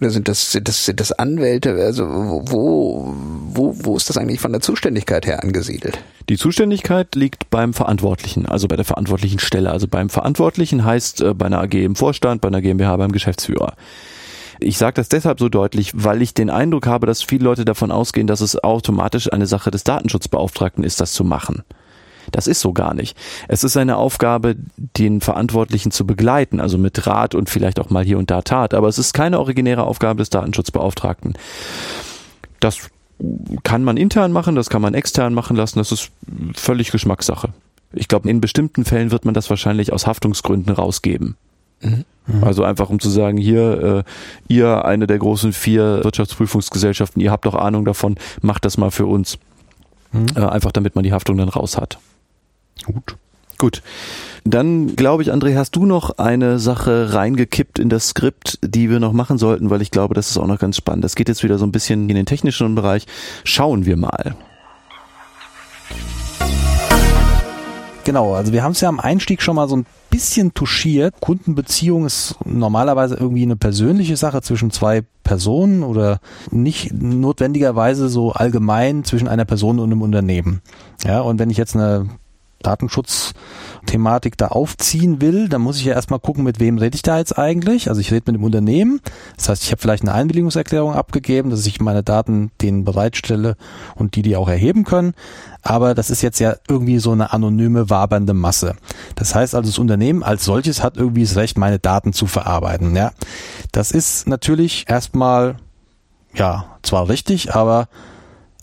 oder sind das sind das sind das Anwälte? Also wo wo wo ist das eigentlich von der Zuständigkeit her angesiedelt? Die Zuständigkeit liegt beim Verantwortlichen, also bei der verantwortlichen Stelle. Also beim Verantwortlichen heißt äh, bei einer AG im Vorstand, bei einer GmbH beim Geschäftsführer. Ich sage das deshalb so deutlich, weil ich den Eindruck habe, dass viele Leute davon ausgehen, dass es automatisch eine Sache des Datenschutzbeauftragten ist, das zu machen. Das ist so gar nicht. Es ist eine Aufgabe, den Verantwortlichen zu begleiten, also mit Rat und vielleicht auch mal hier und da Tat. Aber es ist keine originäre Aufgabe des Datenschutzbeauftragten. Das kann man intern machen, das kann man extern machen lassen, das ist völlig Geschmackssache. Ich glaube, in bestimmten Fällen wird man das wahrscheinlich aus Haftungsgründen rausgeben. Mhm. Also einfach um zu sagen, hier, äh, ihr, eine der großen vier Wirtschaftsprüfungsgesellschaften, ihr habt doch Ahnung davon, macht das mal für uns. Mhm. Äh, einfach damit man die Haftung dann raus hat. Gut. Gut. Dann glaube ich, André, hast du noch eine Sache reingekippt in das Skript, die wir noch machen sollten, weil ich glaube, das ist auch noch ganz spannend. Das geht jetzt wieder so ein bisschen in den technischen Bereich. Schauen wir mal. Genau, also wir haben es ja am Einstieg schon mal so ein bisschen touchiert. Kundenbeziehung ist normalerweise irgendwie eine persönliche Sache zwischen zwei Personen oder nicht notwendigerweise so allgemein zwischen einer Person und einem Unternehmen. Ja, und wenn ich jetzt eine Datenschutzthematik da aufziehen will, dann muss ich ja erstmal gucken, mit wem rede ich da jetzt eigentlich. Also ich rede mit dem Unternehmen. Das heißt, ich habe vielleicht eine Einwilligungserklärung abgegeben, dass ich meine Daten denen bereitstelle und die die auch erheben können. Aber das ist jetzt ja irgendwie so eine anonyme, wabernde Masse. Das heißt also, das Unternehmen als solches hat irgendwie das Recht, meine Daten zu verarbeiten. Ja, das ist natürlich erstmal ja zwar richtig, aber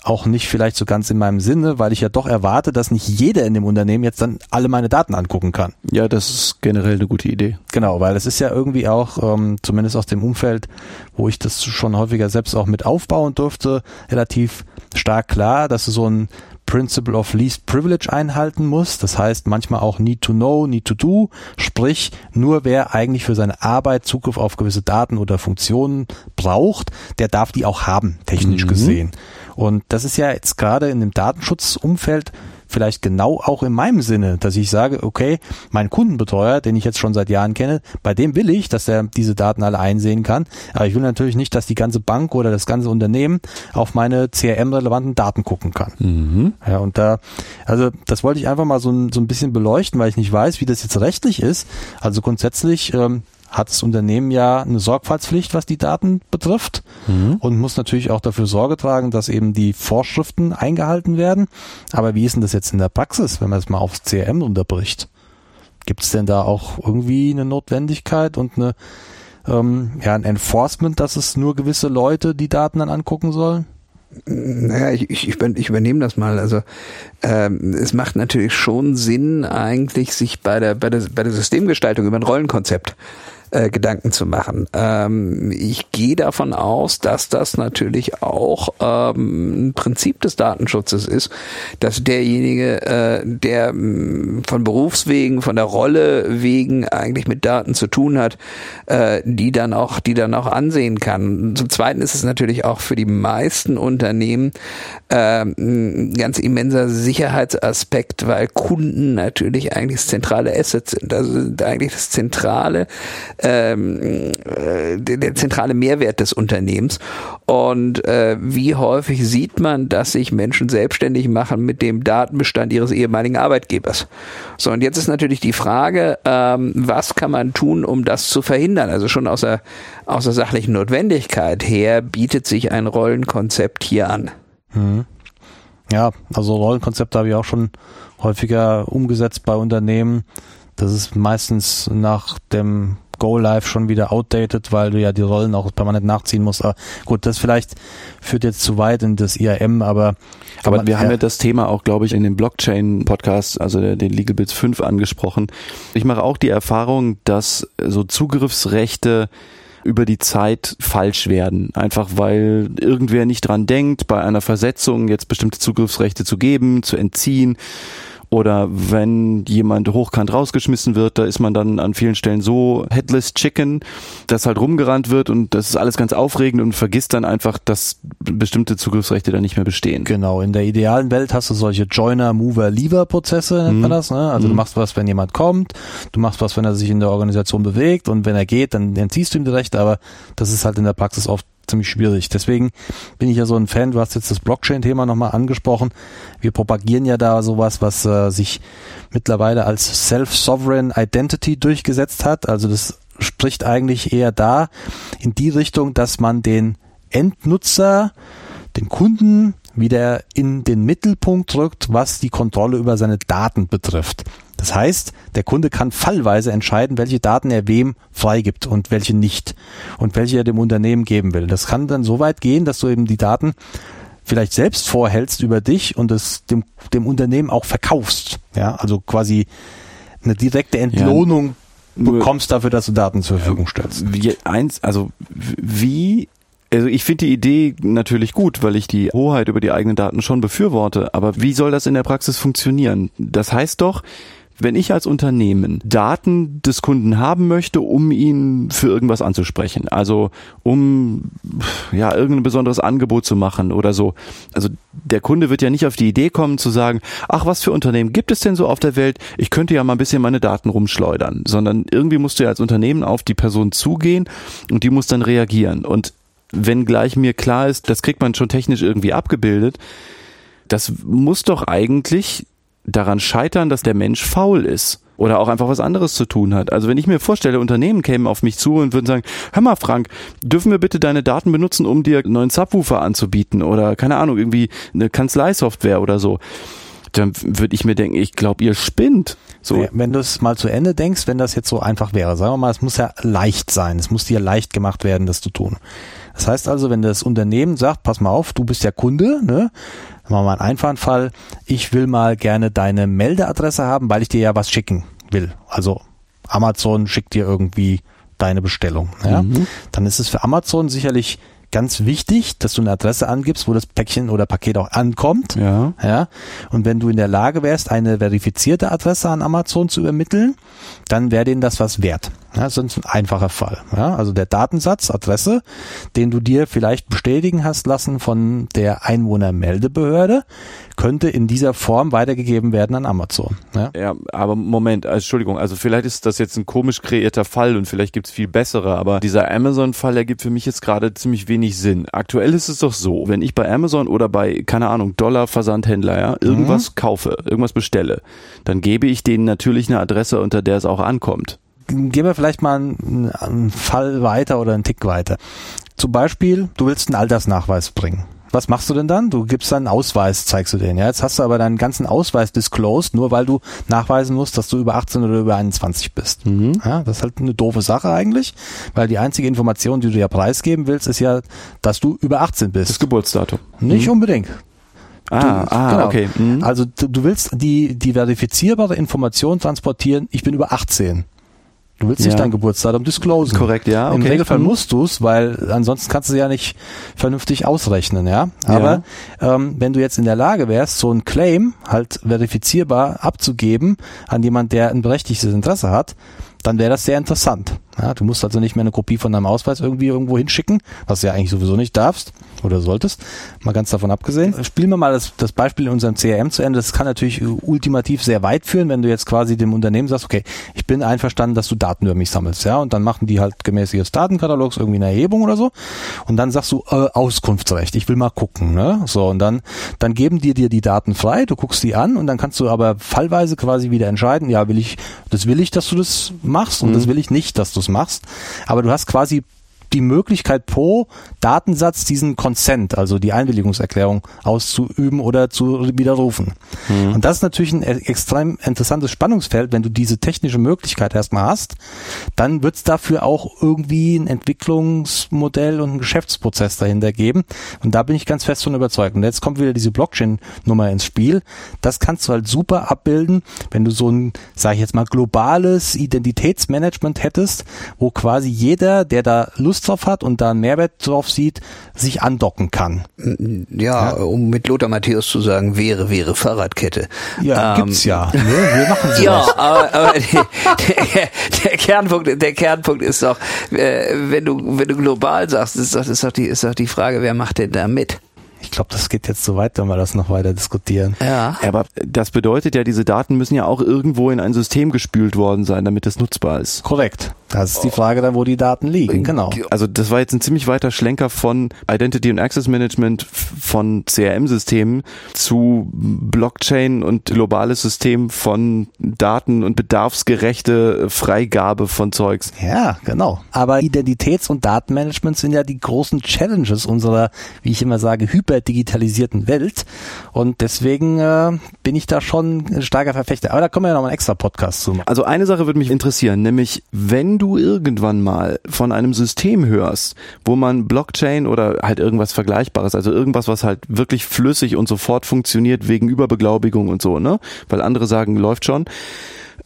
auch nicht vielleicht so ganz in meinem Sinne, weil ich ja doch erwarte, dass nicht jeder in dem Unternehmen jetzt dann alle meine Daten angucken kann. Ja, das ist generell eine gute Idee. Genau, weil es ist ja irgendwie auch, ähm, zumindest aus dem Umfeld, wo ich das schon häufiger selbst auch mit aufbauen durfte, relativ stark klar, dass so ein Principle of Least Privilege einhalten muss. Das heißt manchmal auch Need to Know, Need to Do. Sprich, nur wer eigentlich für seine Arbeit Zugriff auf gewisse Daten oder Funktionen braucht, der darf die auch haben, technisch mhm. gesehen. Und das ist ja jetzt gerade in dem Datenschutzumfeld vielleicht genau auch in meinem Sinne, dass ich sage, okay, mein Kundenbetreuer, den ich jetzt schon seit Jahren kenne, bei dem will ich, dass er diese Daten alle einsehen kann. Aber ich will natürlich nicht, dass die ganze Bank oder das ganze Unternehmen auf meine CRM-relevanten Daten gucken kann. Mhm. Ja, und da, also das wollte ich einfach mal so ein, so ein bisschen beleuchten, weil ich nicht weiß, wie das jetzt rechtlich ist. Also grundsätzlich ähm, hat das Unternehmen ja eine Sorgfaltspflicht, was die Daten betrifft mhm. und muss natürlich auch dafür Sorge tragen, dass eben die Vorschriften eingehalten werden. Aber wie ist denn das jetzt in der Praxis, wenn man es mal aufs CRM unterbricht? Gibt es denn da auch irgendwie eine Notwendigkeit und eine, ähm, ja, ein Enforcement, dass es nur gewisse Leute die Daten dann angucken sollen? Naja, ich, ich, ich übernehme das mal. Also ähm, es macht natürlich schon Sinn, eigentlich sich bei der, bei der, bei der Systemgestaltung über ein Rollenkonzept äh, Gedanken zu machen. Ähm, ich gehe davon aus, dass das natürlich auch ähm, ein Prinzip des Datenschutzes ist, dass derjenige, äh, der mh, mm, von Berufswegen, von der Rolle wegen eigentlich mit Daten zu tun hat, äh, die dann auch, die dann auch ansehen kann. Zum Zweiten ist es natürlich auch für die meisten Unternehmen äh, ein ganz immenser Sicherheitsaspekt, weil Kunden natürlich eigentlich das zentrale Asset sind. Also eigentlich das zentrale ähm, äh, der, zentrale Mehrwert des Unternehmens. Und äh, wie häufig sieht man, dass sich Menschen selbstständig machen mit dem Datenbestand ihres ehemaligen Arbeitgebers? So, und jetzt ist natürlich die Frage, ähm, was kann man tun, um das zu verhindern? Also schon aus der, aus der sachlichen Notwendigkeit her bietet sich ein Rollenkonzept hier an. Mhm. Ja, also Rollenkonzepte habe ich auch schon häufiger umgesetzt bei Unternehmen. Das ist meistens nach dem Go Live schon wieder outdated, weil du ja die Rollen auch permanent nachziehen musst. Aber gut, das vielleicht führt jetzt zu weit in das IAM, aber aber man, wir haben ja das Thema auch, glaube ich, in dem Blockchain-Podcast, also den Legal Bits 5 angesprochen. Ich mache auch die Erfahrung, dass so Zugriffsrechte über die Zeit falsch werden. Einfach weil irgendwer nicht dran denkt, bei einer Versetzung jetzt bestimmte Zugriffsrechte zu geben, zu entziehen oder wenn jemand hochkant rausgeschmissen wird, da ist man dann an vielen Stellen so headless chicken, dass halt rumgerannt wird und das ist alles ganz aufregend und vergisst dann einfach, dass bestimmte Zugriffsrechte da nicht mehr bestehen. Genau, in der idealen Welt hast du solche Joiner, Mover, Lever Prozesse, nennt mhm. man das. Ne? Also mhm. du machst was, wenn jemand kommt, du machst was, wenn er sich in der Organisation bewegt und wenn er geht, dann entziehst du ihm die Rechte, aber das ist halt in der Praxis oft ziemlich schwierig. Deswegen bin ich ja so ein Fan, du hast jetzt das Blockchain-Thema nochmal angesprochen. Wir propagieren ja da sowas, was äh, sich mittlerweile als Self-Sovereign Identity durchgesetzt hat. Also das spricht eigentlich eher da in die Richtung, dass man den Endnutzer, den Kunden wieder in den Mittelpunkt rückt, was die Kontrolle über seine Daten betrifft. Das heißt, der Kunde kann fallweise entscheiden, welche Daten er wem freigibt und welche nicht und welche er dem Unternehmen geben will. Das kann dann so weit gehen, dass du eben die Daten vielleicht selbst vorhältst über dich und es dem, dem Unternehmen auch verkaufst. Ja, also quasi eine direkte Entlohnung ja, bekommst dafür, dass du Daten zur Verfügung stellst. Wie eins, also wie also ich finde die Idee natürlich gut, weil ich die Hoheit über die eigenen Daten schon befürworte. Aber wie soll das in der Praxis funktionieren? Das heißt doch, wenn ich als Unternehmen Daten des Kunden haben möchte, um ihn für irgendwas anzusprechen, also um ja irgendein besonderes Angebot zu machen oder so. Also der Kunde wird ja nicht auf die Idee kommen zu sagen, ach, was für Unternehmen gibt es denn so auf der Welt? Ich könnte ja mal ein bisschen meine Daten rumschleudern, sondern irgendwie musst du ja als Unternehmen auf die Person zugehen und die muss dann reagieren. Und wenn gleich mir klar ist, das kriegt man schon technisch irgendwie abgebildet, das muss doch eigentlich daran scheitern, dass der Mensch faul ist oder auch einfach was anderes zu tun hat. Also wenn ich mir vorstelle, Unternehmen kämen auf mich zu und würden sagen, hör mal Frank, dürfen wir bitte deine Daten benutzen, um dir einen neuen Subwoofer anzubieten oder keine Ahnung, irgendwie eine Kanzleisoftware oder so. Dann würde ich mir denken, ich glaube, ihr spinnt. So. Wenn du es mal zu Ende denkst, wenn das jetzt so einfach wäre, sagen wir mal, es muss ja leicht sein, es muss dir leicht gemacht werden, das zu tun. Das heißt also, wenn das Unternehmen sagt, pass mal auf, du bist ja Kunde, ne? Machen wir mal einen einfachen Fall. Ich will mal gerne deine Meldeadresse haben, weil ich dir ja was schicken will. Also Amazon schickt dir irgendwie deine Bestellung. Ja? Mhm. Dann ist es für Amazon sicherlich ganz wichtig, dass du eine Adresse angibst, wo das Päckchen oder Paket auch ankommt. Ja. ja. Und wenn du in der Lage wärst, eine verifizierte Adresse an Amazon zu übermitteln, dann wäre denen das was wert. Ja, das ist ein einfacher Fall. Ja, also der Datensatz, Adresse, den du dir vielleicht bestätigen hast lassen von der Einwohnermeldebehörde, könnte in dieser Form weitergegeben werden an Amazon. Ja, ja aber Moment, also, Entschuldigung, also vielleicht ist das jetzt ein komisch kreierter Fall und vielleicht gibt's viel bessere, aber dieser Amazon-Fall ergibt für mich jetzt gerade ziemlich wenig Sinn. Aktuell ist es doch so, wenn ich bei Amazon oder bei, keine Ahnung, Dollar-Versandhändler ja, irgendwas mhm. kaufe, irgendwas bestelle, dann gebe ich denen natürlich eine Adresse, unter der es auch ankommt gehen wir vielleicht mal einen, einen Fall weiter oder einen Tick weiter. Zum Beispiel, du willst einen Altersnachweis bringen. Was machst du denn dann? Du gibst deinen Ausweis, zeigst du den. Ja, jetzt hast du aber deinen ganzen Ausweis disclosed, nur weil du nachweisen musst, dass du über 18 oder über 21 bist. Mhm. Ja, das ist halt eine doofe Sache eigentlich, weil die einzige Information, die du ja preisgeben willst, ist ja, dass du über 18 bist. Das Geburtsdatum. Nicht mhm. unbedingt. Ah, du, ah genau. okay. Mhm. Also du, du willst die, die verifizierbare Information transportieren, ich bin über 18. Du willst ja. nicht dein Geburtsdatum disclosen. Korrekt, ja. Okay. Im Regelfall mhm. musst du es, weil ansonsten kannst du ja nicht vernünftig ausrechnen, ja. Aber ja. Ähm, wenn du jetzt in der Lage wärst, so ein Claim halt verifizierbar abzugeben an jemand, der ein berechtigtes Interesse hat, dann wäre das sehr interessant. Ja, du musst also nicht mehr eine Kopie von deinem Ausweis irgendwie irgendwo hinschicken, was du ja eigentlich sowieso nicht darfst oder solltest, mal ganz davon abgesehen. Spielen wir mal das, das Beispiel in unserem CRM zu Ende. Das kann natürlich ultimativ sehr weit führen, wenn du jetzt quasi dem Unternehmen sagst, okay, ich bin einverstanden, dass du Daten über mich sammelst, ja, und dann machen die halt gemäß ihres Datenkatalogs irgendwie eine Erhebung oder so und dann sagst du äh, Auskunftsrecht, ich will mal gucken, ne? So und dann dann geben dir dir die Daten frei, du guckst die an und dann kannst du aber fallweise quasi wieder entscheiden, ja, will ich, das will ich, dass du das machst und mhm. das will ich nicht, dass du es machst, aber du hast quasi die Möglichkeit pro Datensatz diesen Consent, also die Einwilligungserklärung auszuüben oder zu widerrufen. Mhm. Und das ist natürlich ein extrem interessantes Spannungsfeld. Wenn du diese technische Möglichkeit erstmal hast, dann wird es dafür auch irgendwie ein Entwicklungsmodell und einen Geschäftsprozess dahinter geben. Und da bin ich ganz fest von überzeugt. Und jetzt kommt wieder diese Blockchain-Nummer ins Spiel. Das kannst du halt super abbilden, wenn du so ein, sage ich jetzt mal, globales Identitätsmanagement hättest, wo quasi jeder, der da Lust drauf hat und da einen Mehrwert drauf sieht, sich andocken kann. Ja, ja. um mit Lothar Matthäus zu sagen, wäre, wäre Fahrradkette. Ja, ähm, gibt's ja. Ne? Wir machen sowas. Ja, aber, aber der, der, Kernpunkt, der Kernpunkt ist doch, äh, wenn du, wenn du global sagst, ist doch, ist doch die, ist doch die Frage, wer macht denn da mit? Ich glaube, das geht jetzt so weit, wenn wir das noch weiter diskutieren. Ja. Aber das bedeutet ja, diese Daten müssen ja auch irgendwo in ein System gespült worden sein, damit es nutzbar ist. Korrekt. Das ist die Frage dann, wo die Daten liegen. Genau. Also das war jetzt ein ziemlich weiter Schlenker von Identity und Access Management von CRM-Systemen zu Blockchain und globales System von Daten und bedarfsgerechte Freigabe von Zeugs. Ja, genau. Aber Identitäts- und Datenmanagement sind ja die großen Challenges unserer, wie ich immer sage, hyperdigitalisierten Welt. Und deswegen äh, bin ich da schon ein starker Verfechter. Aber da kommen wir ja noch mal einen extra Podcast zu. Also eine Sache würde mich interessieren, nämlich wenn du irgendwann mal von einem System hörst, wo man Blockchain oder halt irgendwas Vergleichbares, also irgendwas, was halt wirklich flüssig und sofort funktioniert wegen Überbeglaubigung und so, ne? Weil andere sagen, läuft schon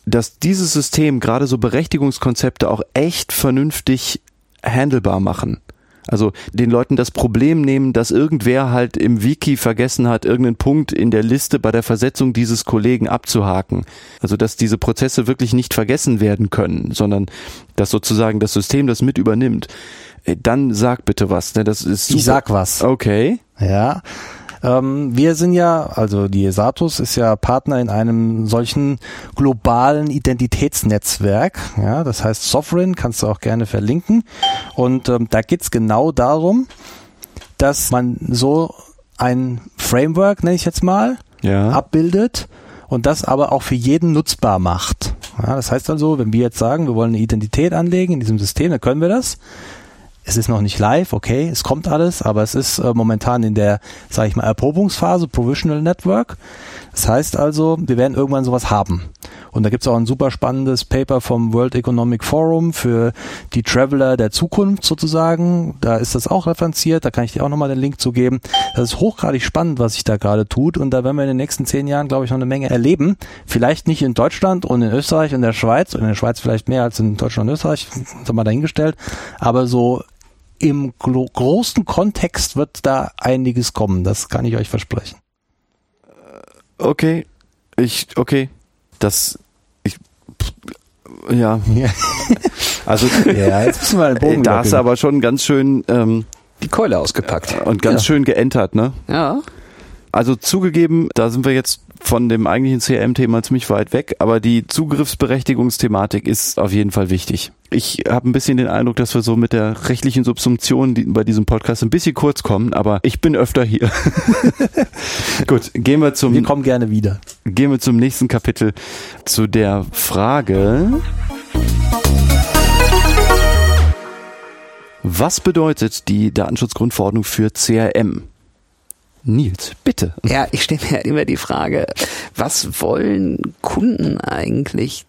dass dieses System gerade so Berechtigungskonzepte auch echt vernünftig handelbar machen. Also den Leuten das Problem nehmen, dass irgendwer halt im Wiki vergessen hat, irgendeinen Punkt in der Liste bei der Versetzung dieses Kollegen abzuhaken. Also dass diese Prozesse wirklich nicht vergessen werden können, sondern dass sozusagen das System das mit übernimmt. Äh, dann sag bitte was. Ne? Das ist super. Ich sag was. Okay. Ja. Ähm, wir sind ja, also die Satus ist ja Partner in einem solchen globalen Identitätsnetzwerk. Ja, das heißt Sovereign, kannst du auch gerne verlinken. Und ähm, da geht's genau darum, dass man so ein Framework, nenne ich jetzt mal, ja. abbildet und das aber auch für jeden nutzbar macht. Ja, das heißt also, wenn wir jetzt sagen, wir wollen eine Identität anlegen in diesem System, dann können wir das es ist noch nicht live, okay, es kommt alles, aber es ist äh, momentan in der, sage ich mal, Erprobungsphase, Provisional Network. Das heißt also, wir werden irgendwann sowas haben. Und da gibt's auch ein super spannendes Paper vom World Economic Forum für die Traveler der Zukunft sozusagen. Da ist das auch referenziert, da kann ich dir auch nochmal den Link zu geben. Das ist hochgradig spannend, was sich da gerade tut. Und da werden wir in den nächsten zehn Jahren, glaube ich, noch eine Menge erleben. Vielleicht nicht in Deutschland und in Österreich und der Schweiz, und in der Schweiz vielleicht mehr als in Deutschland und Österreich, das haben wir dahingestellt. Aber so im großen Kontext wird da einiges kommen. Das kann ich euch versprechen. Okay, ich, okay, das, ich, ja. Also, ja, jetzt müssen wir den Bogen Da hast du aber schon ganz schön, ähm, die Keule ausgepackt. Und ganz ja. schön geentert, ne? Ja. Also zugegeben, da sind wir jetzt von dem eigentlichen CRM-Thema ziemlich weit weg, aber die Zugriffsberechtigungsthematik ist auf jeden Fall wichtig. Ich habe ein bisschen den Eindruck, dass wir so mit der rechtlichen Subsumption die, bei diesem Podcast ein bisschen kurz kommen, aber ich bin öfter hier. Gut, gehen wir zum. Wir kommen gerne wieder. Gehen wir zum nächsten Kapitel zu der Frage. Was bedeutet die Datenschutzgrundverordnung für CRM? Nils, bitte. Ja, ich stelle mir immer die Frage, was wollen Kunden eigentlich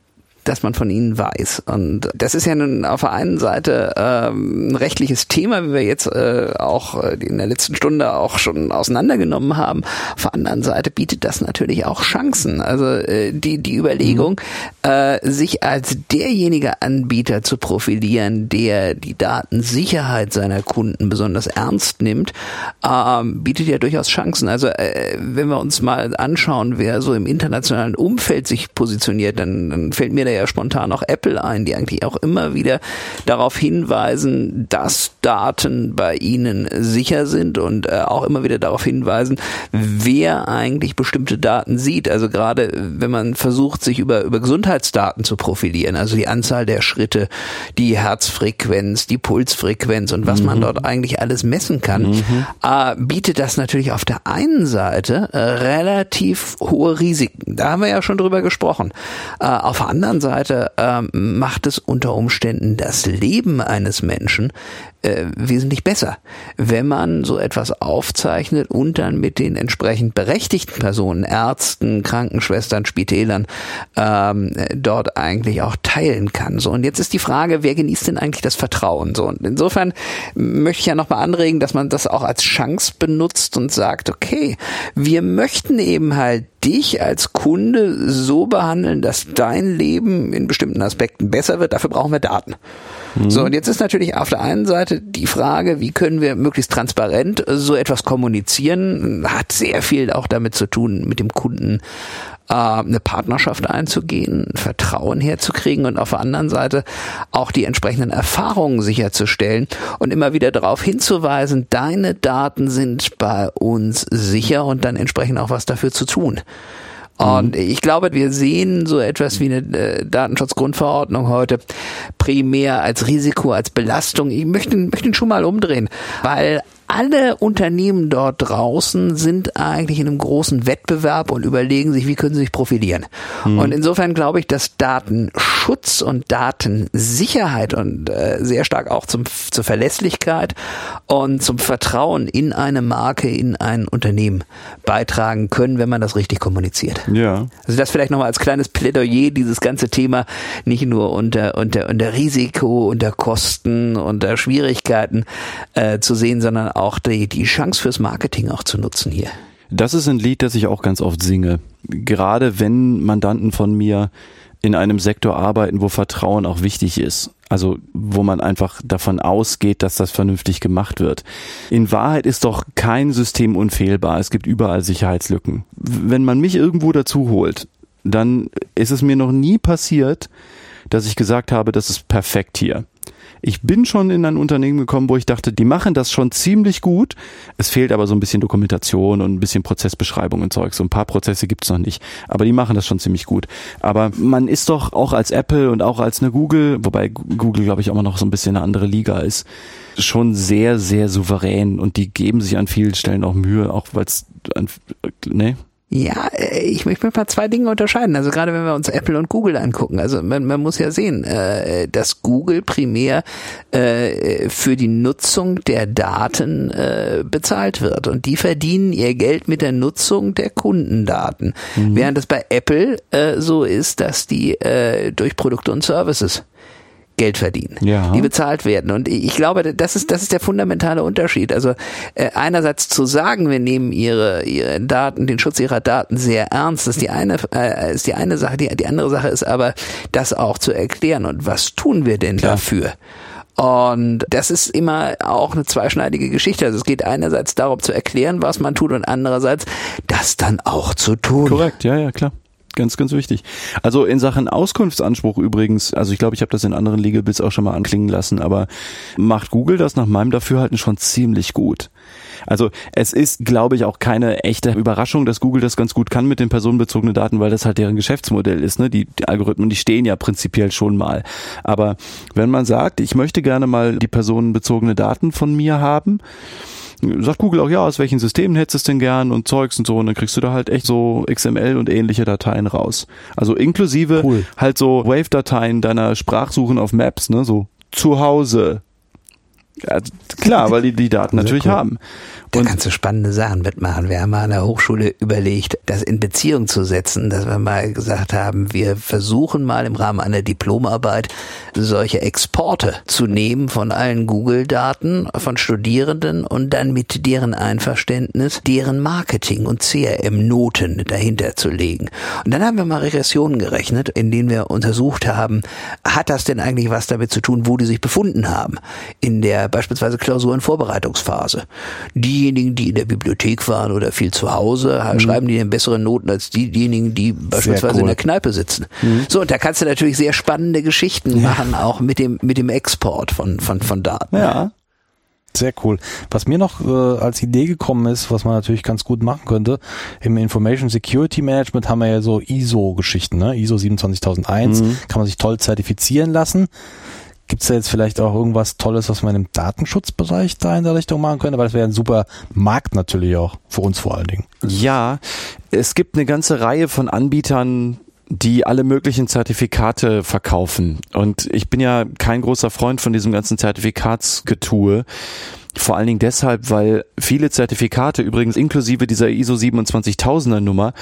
dass man von ihnen weiß. Und das ist ja nun auf der einen Seite ähm, ein rechtliches Thema, wie wir jetzt äh, auch äh, in der letzten Stunde auch schon auseinandergenommen haben. Auf der anderen Seite bietet das natürlich auch Chancen. Also äh, die, die Überlegung, mhm. äh, sich als derjenige Anbieter zu profilieren, der die Datensicherheit seiner Kunden besonders ernst nimmt, äh, bietet ja durchaus Chancen. Also äh, wenn wir uns mal anschauen, wer so im internationalen Umfeld sich positioniert, dann, dann fällt mir da ja spontan auch Apple ein, die eigentlich auch immer wieder darauf hinweisen, dass Daten bei ihnen sicher sind und äh, auch immer wieder darauf hinweisen, wer eigentlich bestimmte Daten sieht. Also gerade wenn man versucht, sich über, über Gesundheitsdaten zu profilieren, also die Anzahl der Schritte, die Herzfrequenz, die Pulsfrequenz und was mhm. man dort eigentlich alles messen kann, mhm. äh, bietet das natürlich auf der einen Seite äh, relativ hohe Risiken. Da haben wir ja schon drüber gesprochen. Äh, auf der anderen Seite ähm, macht es unter Umständen das Leben eines Menschen äh, wesentlich besser, wenn man so etwas aufzeichnet und dann mit den entsprechend berechtigten Personen, Ärzten, Krankenschwestern, Spitälern, ähm, dort eigentlich auch teilen kann. So und jetzt ist die Frage, wer genießt denn eigentlich das Vertrauen? So und insofern möchte ich ja nochmal anregen, dass man das auch als Chance benutzt und sagt, okay, wir möchten eben halt dich als Kunde so behandeln, dass dein Leben in bestimmten Aspekten besser wird. Dafür brauchen wir Daten. Mhm. So, und jetzt ist natürlich auf der einen Seite die Frage, wie können wir möglichst transparent so etwas kommunizieren, hat sehr viel auch damit zu tun, mit dem Kunden äh, eine Partnerschaft einzugehen, Vertrauen herzukriegen und auf der anderen Seite auch die entsprechenden Erfahrungen sicherzustellen und immer wieder darauf hinzuweisen, deine Daten sind bei uns sicher und dann entsprechend auch was dafür zu tun. Und mhm. ich glaube, wir sehen so etwas wie eine äh, Datenschutzgrundverordnung heute primär als Risiko, als Belastung. Ich möchte, möchte ihn schon mal umdrehen, weil alle Unternehmen dort draußen sind eigentlich in einem großen Wettbewerb und überlegen sich, wie können sie sich profilieren. Mhm. Und insofern glaube ich, dass Datenschutz und Datensicherheit und äh, sehr stark auch zum, zur Verlässlichkeit und zum Vertrauen in eine Marke, in ein Unternehmen beitragen können, wenn man das richtig kommuniziert. Ja. Also das vielleicht nochmal als kleines Plädoyer, dieses ganze Thema nicht nur unter, unter, unter Risiko, unter Kosten, unter Schwierigkeiten äh, zu sehen, sondern auch die, die Chance fürs Marketing auch zu nutzen hier. Das ist ein Lied, das ich auch ganz oft singe. Gerade wenn Mandanten von mir in einem Sektor arbeiten, wo Vertrauen auch wichtig ist. Also wo man einfach davon ausgeht, dass das vernünftig gemacht wird. In Wahrheit ist doch kein System unfehlbar. Es gibt überall Sicherheitslücken. Wenn man mich irgendwo dazu holt, dann ist es mir noch nie passiert, dass ich gesagt habe, das ist perfekt hier. Ich bin schon in ein Unternehmen gekommen, wo ich dachte, die machen das schon ziemlich gut. Es fehlt aber so ein bisschen Dokumentation und ein bisschen Prozessbeschreibung und Zeug. So ein paar Prozesse gibt's noch nicht. Aber die machen das schon ziemlich gut. Aber man ist doch auch als Apple und auch als eine Google, wobei Google, glaube ich, auch immer noch so ein bisschen eine andere Liga ist, schon sehr, sehr souverän und die geben sich an vielen Stellen auch Mühe, auch weil es, ne? Ja, äh, ich möchte mal zwei Dinge unterscheiden. Also gerade wenn wir uns Apple und Google angucken, also man, man muss ja sehen, äh, dass Google primär äh, für die Nutzung der Daten äh, bezahlt wird und die verdienen ihr Geld mit der Nutzung der Kundendaten, mhm. während es bei Apple äh, so ist, dass die äh, durch Produkte und Services Geld verdienen, ja. die bezahlt werden. Und ich glaube, das ist, das ist der fundamentale Unterschied. Also äh, einerseits zu sagen, wir nehmen ihre, ihre Daten, den Schutz ihrer Daten sehr ernst, ist die eine, äh, ist die eine Sache. Die, die andere Sache ist aber, das auch zu erklären. Und was tun wir denn Klar. dafür? Und das ist immer auch eine zweischneidige Geschichte. Also es geht einerseits darum zu erklären, was man tut und andererseits das dann auch zu tun. Korrekt, ja, ja, klar. Ganz, ganz wichtig. Also in Sachen Auskunftsanspruch übrigens, also ich glaube, ich habe das in anderen Legal Bits auch schon mal anklingen lassen, aber macht Google das nach meinem Dafürhalten schon ziemlich gut. Also es ist, glaube ich, auch keine echte Überraschung, dass Google das ganz gut kann mit den personenbezogenen Daten, weil das halt deren Geschäftsmodell ist. Ne? Die, die Algorithmen, die stehen ja prinzipiell schon mal. Aber wenn man sagt, ich möchte gerne mal die personenbezogene Daten von mir haben, sagt Google auch, ja, aus welchen Systemen hättest du es denn gern und Zeugs und so und dann kriegst du da halt echt so XML und ähnliche Dateien raus. Also inklusive cool. halt so Wave-Dateien deiner Sprachsuchen auf Maps, ne, so zu Hause. Ja, klar, weil die die Daten natürlich cool. haben. Da kannst du spannende Sachen mitmachen. Wir haben mal an der Hochschule überlegt, das in Beziehung zu setzen, dass wir mal gesagt haben, wir versuchen mal im Rahmen einer Diplomarbeit solche Exporte zu nehmen von allen Google-Daten von Studierenden und dann mit deren Einverständnis deren Marketing und CRM-Noten dahinter zu legen. Und dann haben wir mal Regressionen gerechnet, in denen wir untersucht haben, hat das denn eigentlich was damit zu tun, wo die sich befunden haben? In der beispielsweise Klausurenvorbereitungsphase. Die diejenigen, die in der Bibliothek waren oder viel zu Hause, mhm. schreiben die bessere Noten als die, diejenigen, die beispielsweise cool. in der Kneipe sitzen. Mhm. So, und da kannst du natürlich sehr spannende Geschichten ja. machen, auch mit dem, mit dem Export von, von, von Daten. Ja. Sehr cool. Was mir noch äh, als Idee gekommen ist, was man natürlich ganz gut machen könnte, im Information Security Management haben wir ja so ISO-Geschichten, ne? ISO 27001, mhm. kann man sich toll zertifizieren lassen. Gibt es da jetzt vielleicht auch irgendwas Tolles, was man im Datenschutzbereich da in der Richtung machen könnte? Weil das wäre ein super Markt natürlich auch, für uns vor allen Dingen. Ja, es gibt eine ganze Reihe von Anbietern, die alle möglichen Zertifikate verkaufen. Und ich bin ja kein großer Freund von diesem ganzen Zertifikatsgetue. Vor allen Dingen deshalb, weil viele Zertifikate, übrigens inklusive dieser ISO 27000er Nummer,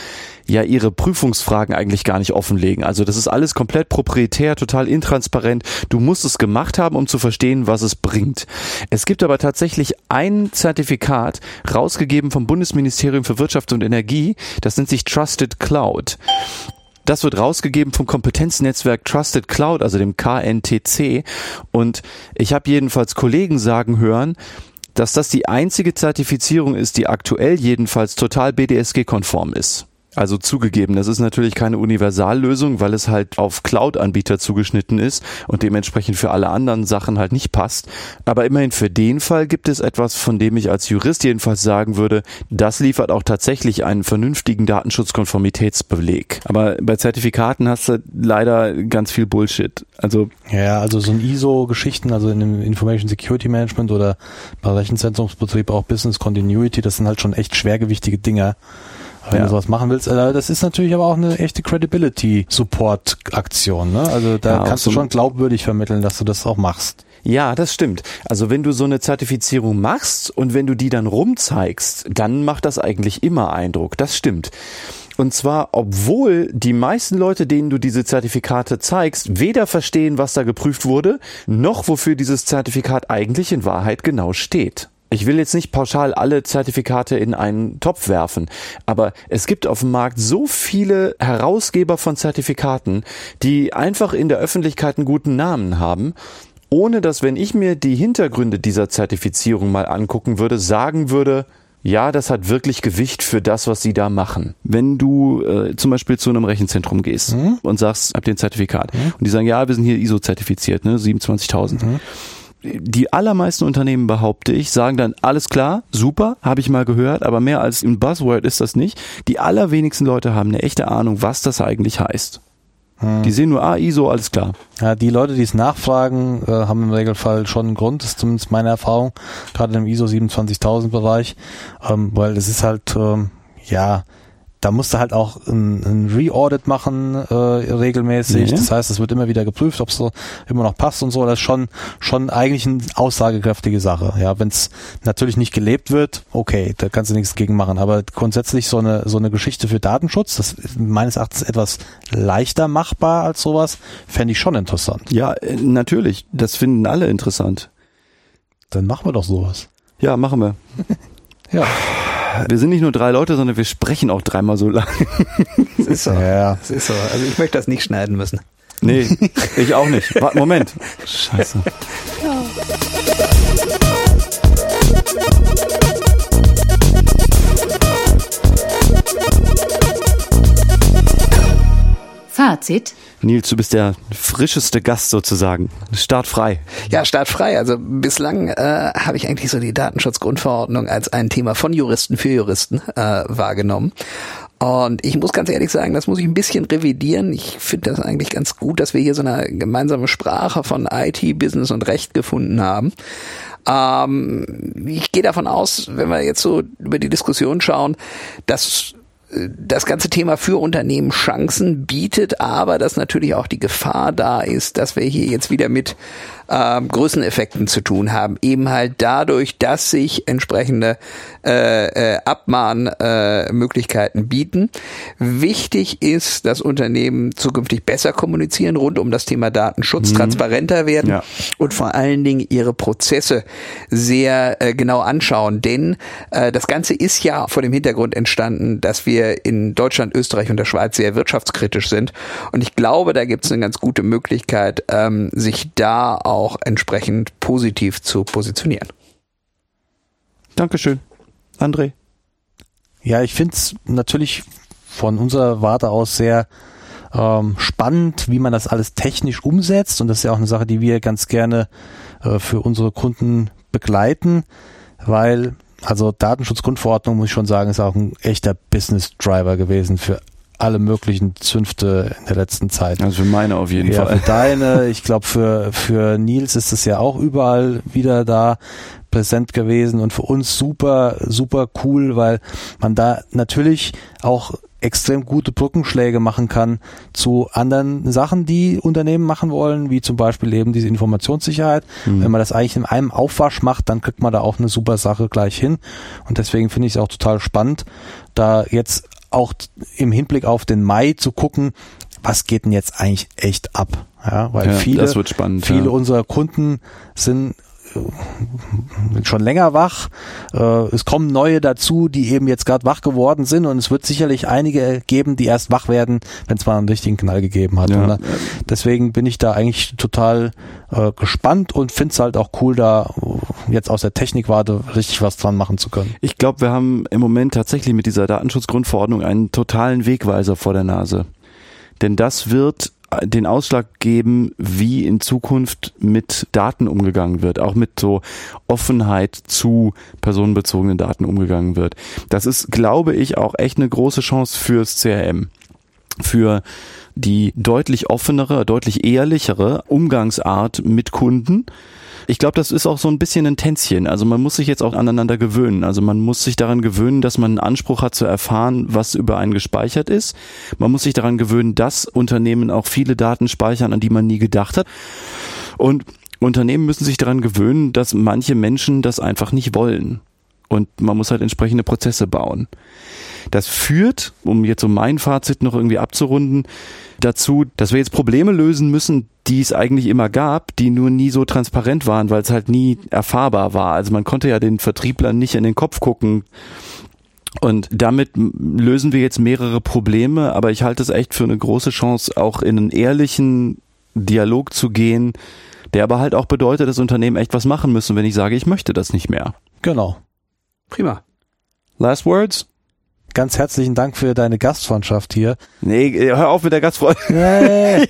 ja ihre Prüfungsfragen eigentlich gar nicht offenlegen. Also das ist alles komplett proprietär, total intransparent. Du musst es gemacht haben, um zu verstehen, was es bringt. Es gibt aber tatsächlich ein Zertifikat, rausgegeben vom Bundesministerium für Wirtschaft und Energie, das nennt sich Trusted Cloud. Das wird rausgegeben vom Kompetenznetzwerk Trusted Cloud, also dem KNTC. Und ich habe jedenfalls Kollegen sagen hören, dass das die einzige Zertifizierung ist, die aktuell jedenfalls total BDSG-konform ist. Also zugegeben, das ist natürlich keine Universallösung, weil es halt auf Cloud-Anbieter zugeschnitten ist und dementsprechend für alle anderen Sachen halt nicht passt. Aber immerhin für den Fall gibt es etwas, von dem ich als Jurist jedenfalls sagen würde, das liefert auch tatsächlich einen vernünftigen Datenschutzkonformitätsbeleg. Aber bei Zertifikaten hast du leider ganz viel Bullshit. Also ja, also so ein ISO-Geschichten, also in dem Information Security Management oder bei Rechenzentrumsbetrieb auch Business Continuity, das sind halt schon echt schwergewichtige Dinger wenn ja. du sowas machen willst. Äh, das ist natürlich aber auch eine echte Credibility-Support-Aktion. Ne? Also da ja, kannst du schon glaubwürdig vermitteln, dass du das auch machst. Ja, das stimmt. Also wenn du so eine Zertifizierung machst und wenn du die dann rumzeigst, dann macht das eigentlich immer Eindruck. Das stimmt. Und zwar, obwohl die meisten Leute, denen du diese Zertifikate zeigst, weder verstehen, was da geprüft wurde, noch wofür dieses Zertifikat eigentlich in Wahrheit genau steht. Ich will jetzt nicht pauschal alle Zertifikate in einen Topf werfen, aber es gibt auf dem Markt so viele Herausgeber von Zertifikaten, die einfach in der Öffentlichkeit einen guten Namen haben, ohne dass, wenn ich mir die Hintergründe dieser Zertifizierung mal angucken würde, sagen würde, ja, das hat wirklich Gewicht für das, was sie da machen. Wenn du äh, zum Beispiel zu einem Rechenzentrum gehst mhm. und sagst, habt ihr ein Zertifikat mhm. und die sagen, ja, wir sind hier ISO-zertifiziert, ne, 27.000. Mhm die allermeisten Unternehmen, behaupte ich, sagen dann, alles klar, super, habe ich mal gehört, aber mehr als ein Buzzword ist das nicht. Die allerwenigsten Leute haben eine echte Ahnung, was das eigentlich heißt. Hm. Die sehen nur, ah, ISO, alles klar. Ja, die Leute, die es nachfragen, äh, haben im Regelfall schon einen Grund, das ist zumindest meine Erfahrung, gerade im ISO 27000 Bereich, ähm, weil es ist halt, ähm, ja, da musst du halt auch ein, ein Re-Audit machen äh, regelmäßig. Ja. Das heißt, es wird immer wieder geprüft, ob es so immer noch passt und so. Das ist schon schon eigentlich eine aussagekräftige Sache. Ja, wenn es natürlich nicht gelebt wird, okay, da kannst du nichts gegen machen. Aber grundsätzlich so eine so eine Geschichte für Datenschutz, das ist meines Erachtens etwas leichter machbar als sowas, fände ich schon interessant. Ja, äh, natürlich. Das finden alle interessant. Dann machen wir doch sowas. Ja, machen wir. ja. Wir sind nicht nur drei Leute, sondern wir sprechen auch dreimal so lang. Das ist so. Ja. Das ist so. Also ich möchte das nicht schneiden müssen. Nee, ich auch nicht. Warte, Moment. Scheiße. Ja. Fazit. Nils, du bist der frischeste Gast sozusagen. Startfrei. Ja, startfrei. Also bislang äh, habe ich eigentlich so die Datenschutzgrundverordnung als ein Thema von Juristen für Juristen äh, wahrgenommen. Und ich muss ganz ehrlich sagen, das muss ich ein bisschen revidieren. Ich finde das eigentlich ganz gut, dass wir hier so eine gemeinsame Sprache von IT, Business und Recht gefunden haben. Ähm, ich gehe davon aus, wenn wir jetzt so über die Diskussion schauen, dass das ganze Thema für Unternehmen Chancen bietet, aber dass natürlich auch die Gefahr da ist, dass wir hier jetzt wieder mit ähm, Größeneffekten zu tun haben. Eben halt dadurch, dass sich entsprechende äh, äh, Abmahnmöglichkeiten äh, bieten. Wichtig ist, dass Unternehmen zukünftig besser kommunizieren rund um das Thema Datenschutz, mhm. transparenter werden ja. und vor allen Dingen ihre Prozesse sehr äh, genau anschauen. Denn äh, das Ganze ist ja vor dem Hintergrund entstanden, dass wir in Deutschland, Österreich und der Schweiz sehr wirtschaftskritisch sind. Und ich glaube, da gibt es eine ganz gute Möglichkeit, ähm, sich da auch entsprechend positiv zu positionieren. Dankeschön. André. Ja, ich finde es natürlich von unserer Warte aus sehr ähm, spannend, wie man das alles technisch umsetzt. Und das ist ja auch eine Sache, die wir ganz gerne äh, für unsere Kunden begleiten, weil also Datenschutzgrundverordnung, muss ich schon sagen, ist auch ein echter Business Driver gewesen für alle möglichen Zünfte in der letzten Zeit. Also für meine auf jeden ja, Fall. Für deine, ich glaube für, für Nils ist es ja auch überall wieder da präsent gewesen und für uns super, super cool, weil man da natürlich auch extrem gute Brückenschläge machen kann zu anderen Sachen, die Unternehmen machen wollen, wie zum Beispiel eben diese Informationssicherheit. Mhm. Wenn man das eigentlich in einem Aufwasch macht, dann kriegt man da auch eine super Sache gleich hin. Und deswegen finde ich es auch total spannend, da jetzt auch im Hinblick auf den Mai zu gucken, was geht denn jetzt eigentlich echt ab? Ja, weil ja, viele, viele ja. unserer Kunden sind schon länger wach. Äh, es kommen neue dazu, die eben jetzt gerade wach geworden sind und es wird sicherlich einige geben, die erst wach werden, wenn es mal einen richtigen Knall gegeben hat. Ja. Deswegen bin ich da eigentlich total äh, gespannt und finde es halt auch cool, da jetzt aus der Technikwarte richtig was dran machen zu können. Ich glaube, wir haben im Moment tatsächlich mit dieser Datenschutzgrundverordnung einen totalen Wegweiser vor der Nase. Denn das wird den Ausschlag geben, wie in Zukunft mit Daten umgegangen wird, auch mit so Offenheit zu personenbezogenen Daten umgegangen wird. Das ist, glaube ich, auch echt eine große Chance fürs CRM. Für die deutlich offenere, deutlich ehrlichere Umgangsart mit Kunden ich glaube, das ist auch so ein bisschen ein Tänzchen. Also man muss sich jetzt auch aneinander gewöhnen. Also man muss sich daran gewöhnen, dass man einen Anspruch hat zu erfahren, was über einen gespeichert ist. Man muss sich daran gewöhnen, dass Unternehmen auch viele Daten speichern, an die man nie gedacht hat. Und Unternehmen müssen sich daran gewöhnen, dass manche Menschen das einfach nicht wollen. Und man muss halt entsprechende Prozesse bauen. Das führt, um jetzt so mein Fazit noch irgendwie abzurunden, dazu, dass wir jetzt Probleme lösen müssen, die es eigentlich immer gab, die nur nie so transparent waren, weil es halt nie erfahrbar war. Also man konnte ja den Vertrieblern nicht in den Kopf gucken. Und damit lösen wir jetzt mehrere Probleme, aber ich halte es echt für eine große Chance, auch in einen ehrlichen Dialog zu gehen, der aber halt auch bedeutet, dass Unternehmen echt was machen müssen, wenn ich sage, ich möchte das nicht mehr. Genau. Prima. Last words? Ganz herzlichen Dank für deine Gastfreundschaft hier. Nee, hör auf mit der Gastfreundschaft. Nee,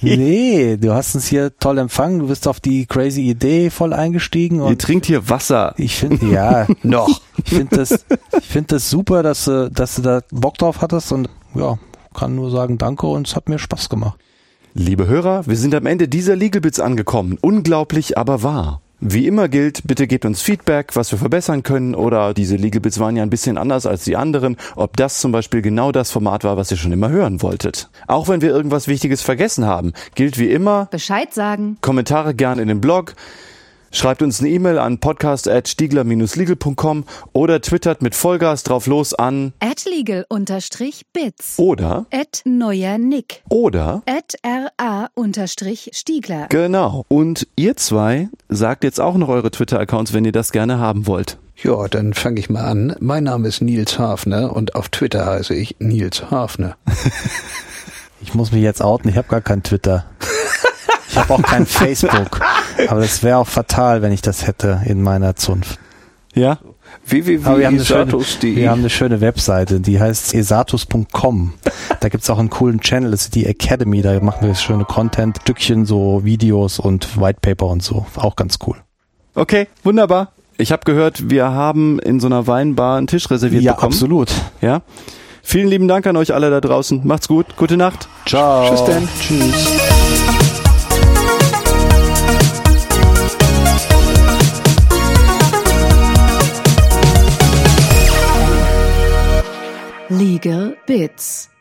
nee, du hast uns hier toll empfangen, du bist auf die crazy Idee voll eingestiegen. Und Ihr trinkt hier Wasser. Ich finde, ja, noch. Ich finde das, ich finde das super, dass du, dass du da Bock drauf hattest und ja, kann nur sagen Danke und es hat mir Spaß gemacht. Liebe Hörer, wir sind am Ende dieser Legal Bits angekommen. Unglaublich, aber wahr. Wie immer gilt, bitte gebt uns Feedback, was wir verbessern können oder diese Legal Bits waren ja ein bisschen anders als die anderen, ob das zum Beispiel genau das Format war, was ihr schon immer hören wolltet. Auch wenn wir irgendwas Wichtiges vergessen haben, gilt wie immer Bescheid sagen. Kommentare gerne in den Blog. Schreibt uns eine E-Mail an podcast.stiegler-legal.com oder twittert mit Vollgas drauf los an at legal-bits oder at neuer Nick oder at ra-stiegler. Genau. Und ihr zwei sagt jetzt auch noch eure Twitter-Accounts, wenn ihr das gerne haben wollt. Ja, dann fange ich mal an. Mein Name ist Nils Hafner und auf Twitter heiße ich Nils Hafner. ich muss mich jetzt outen, ich habe gar kein Twitter. Ich habe auch kein Facebook. Aber das wäre auch fatal, wenn ich das hätte in meiner Zunft. Ja? www.esatus.de Wir haben eine schöne Webseite, die heißt esatus.com. Da gibt's auch einen coolen Channel, das ist die Academy, da machen wir schöne Content, Stückchen, so Videos und Whitepaper und so. Auch ganz cool. Okay, wunderbar. Ich habe gehört, wir haben in so einer Weinbar einen Tisch reserviert ja, bekommen. Ja, absolut. Ja. Vielen lieben Dank an euch alle da draußen. Macht's gut. Gute Nacht. Ciao. Tschüss denn. Tschüss. Legal Bits